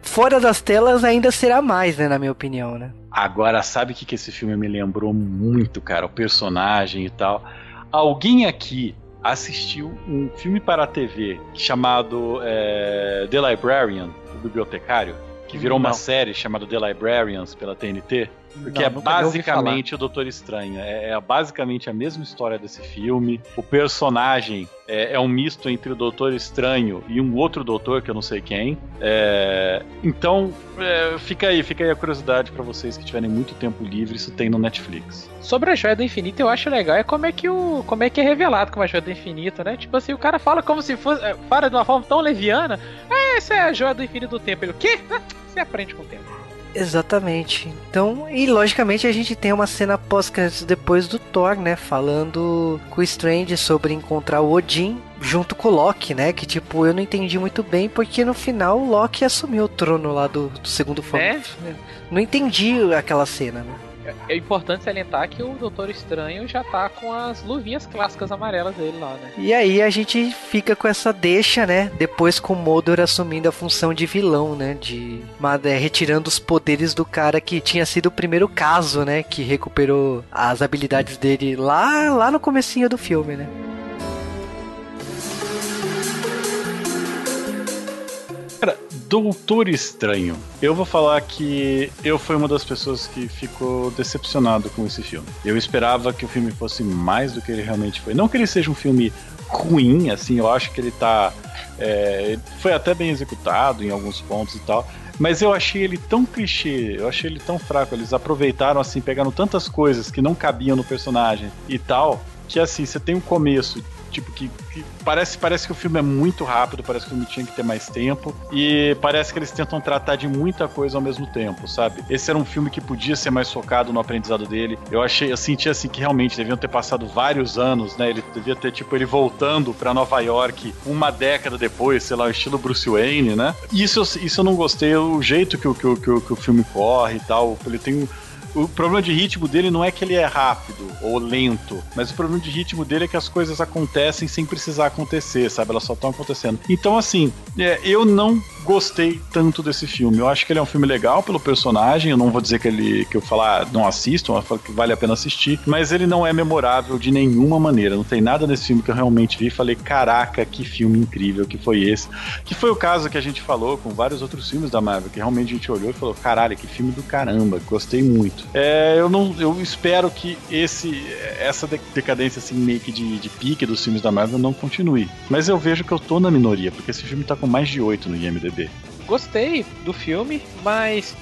fora das telas ainda será mais, né, na minha opinião, né? Agora, sabe o que, que esse filme me lembrou muito, cara? O personagem e tal. Alguém aqui assistiu um filme para a TV chamado é, The Librarian, o bibliotecário, que virou Não. uma série chamada The Librarians pela TNT? Porque não, é basicamente o Doutor Estranho. É, é, basicamente a mesma história desse filme. O personagem é, é, um misto entre o Doutor Estranho e um outro doutor, que eu não sei quem. É, então, é, fica aí, fica aí a curiosidade para vocês que tiverem muito tempo livre, isso tem no Netflix. Sobre a Joia do Infinito, eu acho legal é como é que o como é que é revelado como a Joia do Infinito, né? Tipo assim, o cara fala como se fosse, é, fala de uma forma tão leviana. Ah, essa é a Joia do Infinito do Tempo. Ele, o quê? *laughs* Você aprende com o tempo. Exatamente. Então, e logicamente a gente tem uma cena pós-créditos depois do Thor, né? Falando com o Strange sobre encontrar o Odin junto com o Loki, né? Que tipo, eu não entendi muito bem porque no final o Loki assumiu o trono lá do, do segundo filme. É? Não entendi aquela cena, né? É importante salientar que o Doutor Estranho já tá com as luvinhas clássicas amarelas dele lá, né? E aí a gente fica com essa deixa, né? Depois com o Modor assumindo a função de vilão, né? De é, retirando os poderes do cara que tinha sido o primeiro caso, né? Que recuperou as habilidades dele lá, lá no comecinho do filme, né? Doutor Estranho. Eu vou falar que eu fui uma das pessoas que ficou decepcionado com esse filme. Eu esperava que o filme fosse mais do que ele realmente foi. Não que ele seja um filme ruim, assim, eu acho que ele tá. É, foi até bem executado em alguns pontos e tal. Mas eu achei ele tão clichê, eu achei ele tão fraco. Eles aproveitaram, assim, pegando tantas coisas que não cabiam no personagem e tal, que assim, você tem um começo tipo, que, que, parece, parece que o filme é muito rápido, parece que o filme tinha que ter mais tempo, e parece que eles tentam tratar de muita coisa ao mesmo tempo, sabe? Esse era um filme que podia ser mais focado no aprendizado dele. Eu achei, eu senti assim que realmente deviam ter passado vários anos, né? Ele devia ter, tipo, ele voltando para Nova York uma década depois, sei lá, estilo Bruce Wayne, né? Isso, isso eu não gostei, o jeito que, que, que, que o filme corre e tal. Ele tem um o problema de ritmo dele não é que ele é rápido ou lento, mas o problema de ritmo dele é que as coisas acontecem sem precisar acontecer, sabe? Elas só estão acontecendo. Então, assim, é, eu não gostei tanto desse filme. Eu acho que ele é um filme legal pelo personagem. Eu não vou dizer que ele que eu falar ah, não falo que vale a pena assistir, mas ele não é memorável de nenhuma maneira. Não tem nada nesse filme que eu realmente vi e falei, caraca, que filme incrível que foi esse. Que foi o caso que a gente falou com vários outros filmes da Marvel, que realmente a gente olhou e falou, caralho, que filme do caramba, gostei muito. É, eu não, eu espero que esse, essa decadência assim meio que de, de pique dos filmes da Marvel não continue. Mas eu vejo que eu tô na minoria, porque esse filme tá com mais de 8 no IMDb. Gostei do filme, mas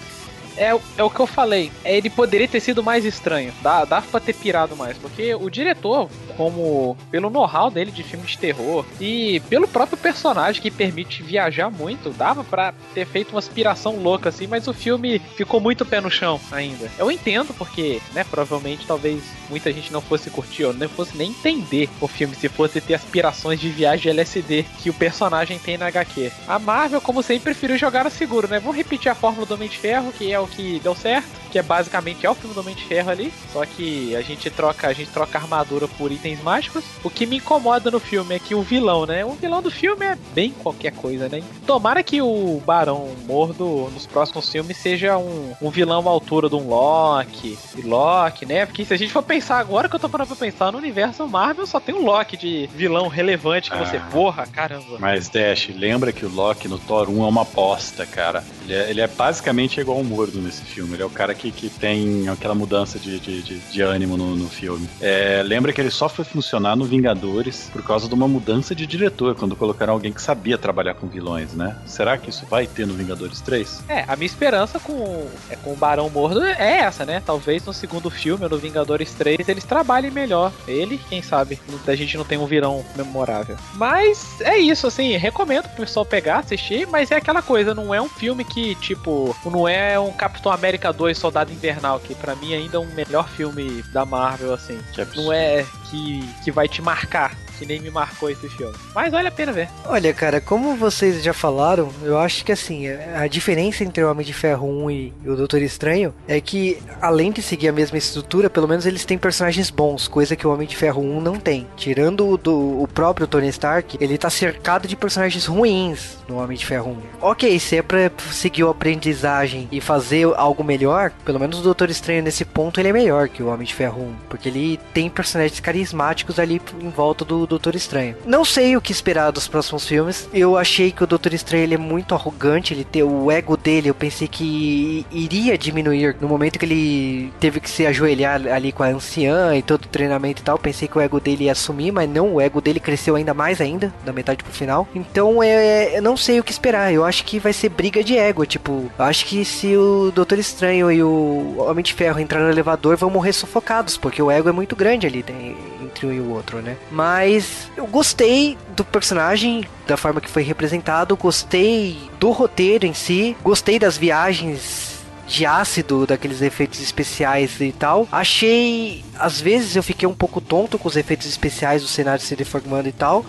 é, é o que eu falei. É, ele poderia ter sido mais estranho. Dá, dá pra ter pirado mais. Porque o diretor, como pelo know-how dele de filme de terror e pelo próprio personagem que permite viajar muito, dava para ter feito uma aspiração louca assim, mas o filme ficou muito pé no chão ainda. Eu entendo porque, né, provavelmente talvez muita gente não fosse curtir ou não fosse nem entender o filme se fosse ter aspirações de viagem LSD que o personagem tem na HQ. A Marvel, como sempre, preferiu jogar a seguro, né? Vamos repetir a fórmula do Homem de Ferro, que é o que deu certo, que é basicamente é o filme do Homem de Ferro ali, só que a gente troca, a gente troca armadura por itens mágicos. O que me incomoda no filme é que o vilão, né? O vilão do filme é bem qualquer coisa, né? Tomara que o Barão Mordo nos próximos filmes seja um, um vilão à altura de um Loki, e Loki, né? Porque se a gente for pensar agora que eu tô parando pra pensar no universo Marvel, só tem um Loki de vilão relevante que ah, você, porra, caramba. Mas Dash, lembra que o Loki no Thor 1 é uma aposta, cara. Ele é, ele é basicamente igual ao Mordo nesse filme. Ele é o cara que, que tem aquela mudança de, de, de, de ânimo no, no filme. É, lembra que ele só foi funcionar no Vingadores por causa de uma mudança de diretor, quando colocaram alguém que sabia trabalhar com vilões, né? Será que isso vai ter no Vingadores 3? É, a minha esperança com, é, com o Barão Mordo é essa, né? Talvez no segundo filme, no Vingadores 3, eles trabalhem melhor. Ele, quem sabe, a gente não tem um vilão memorável. Mas é isso, assim, recomendo pro pessoal pegar, assistir, mas é aquela coisa, não é um filme que, tipo, não é um Capitão América 2 Soldado Invernal, que para mim ainda é um melhor filme da Marvel, assim. Não é que, que vai te marcar que nem me marcou esse filme. Mas vale a pena ver. Olha, cara, como vocês já falaram, eu acho que assim, a diferença entre o Homem de Ferro 1 e o Doutor Estranho é que, além de seguir a mesma estrutura, pelo menos eles têm personagens bons, coisa que o Homem de Ferro 1 não tem. Tirando o, do, o próprio Tony Stark, ele tá cercado de personagens ruins no Homem de Ferro 1. Ok, se é pra seguir a aprendizagem e fazer algo melhor, pelo menos o Doutor Estranho nesse ponto ele é melhor que o Homem de Ferro 1, porque ele tem personagens carismáticos ali em volta do Doutor Estranho. Não sei o que esperar dos próximos filmes. Eu achei que o Doutor Estranho ele é muito arrogante, ele tem o ego dele, eu pensei que iria diminuir no momento que ele teve que se ajoelhar ali com a anciã e todo o treinamento e tal. Pensei que o ego dele ia sumir, mas não, o ego dele cresceu ainda mais ainda, da metade pro final. Então é, eu não sei o que esperar. Eu acho que vai ser briga de ego, tipo, acho que se o Doutor Estranho e o Homem de Ferro entrar no elevador vão morrer sufocados, porque o ego é muito grande ali tem, entre um e o outro, né? Mas eu gostei do personagem, da forma que foi representado, gostei do roteiro em si, gostei das viagens de ácido, daqueles efeitos especiais e tal. Achei. Às vezes eu fiquei um pouco tonto com os efeitos especiais do cenário se deformando e tal.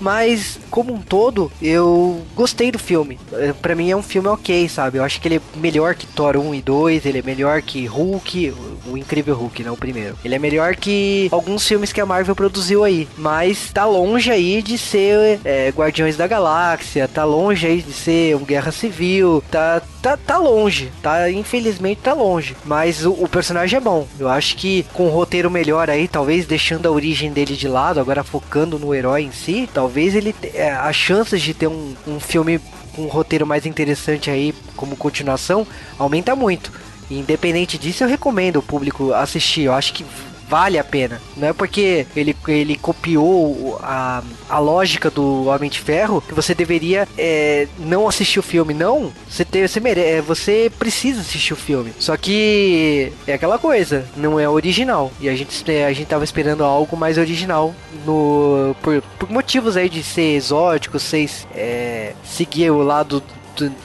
Mas, como um todo, eu gostei do filme. É, para mim é um filme ok, sabe? Eu acho que ele é melhor que Thor 1 e 2, ele é melhor que Hulk, o Incrível Hulk, não o primeiro. Ele é melhor que alguns filmes que a Marvel produziu aí. Mas tá longe aí de ser é, Guardiões da Galáxia, tá longe aí de ser um Guerra Civil, tá, tá, tá longe, tá? Infelizmente tá longe. Mas o, o personagem é bom. Eu acho que com um roteiro melhor aí, talvez deixando a origem dele de lado, agora focando no herói em si, talvez ele é, as chances de ter um, um filme com um roteiro mais interessante aí como continuação aumenta muito. independente disso, eu recomendo o público assistir. Eu acho que vale a pena. Não é porque ele, ele copiou a, a lógica do Homem de Ferro que você deveria é, não assistir o filme. Não, você, tem, você, mere, é, você precisa assistir o filme. Só que é aquela coisa, não é original. E a gente, a gente tava esperando algo mais original no por, por motivos aí de ser exótico, ser, é, seguir o lado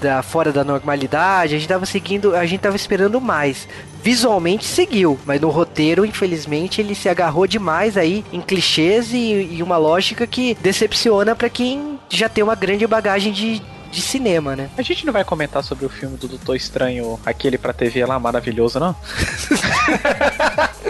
da fora da normalidade, a gente tava seguindo, a gente tava esperando mais. Visualmente seguiu, mas no roteiro, infelizmente, ele se agarrou demais aí em clichês e, e uma lógica que decepciona para quem já tem uma grande bagagem de, de cinema, né? A gente não vai comentar sobre o filme do Doutor Estranho, aquele pra TV lá maravilhoso, não? *laughs*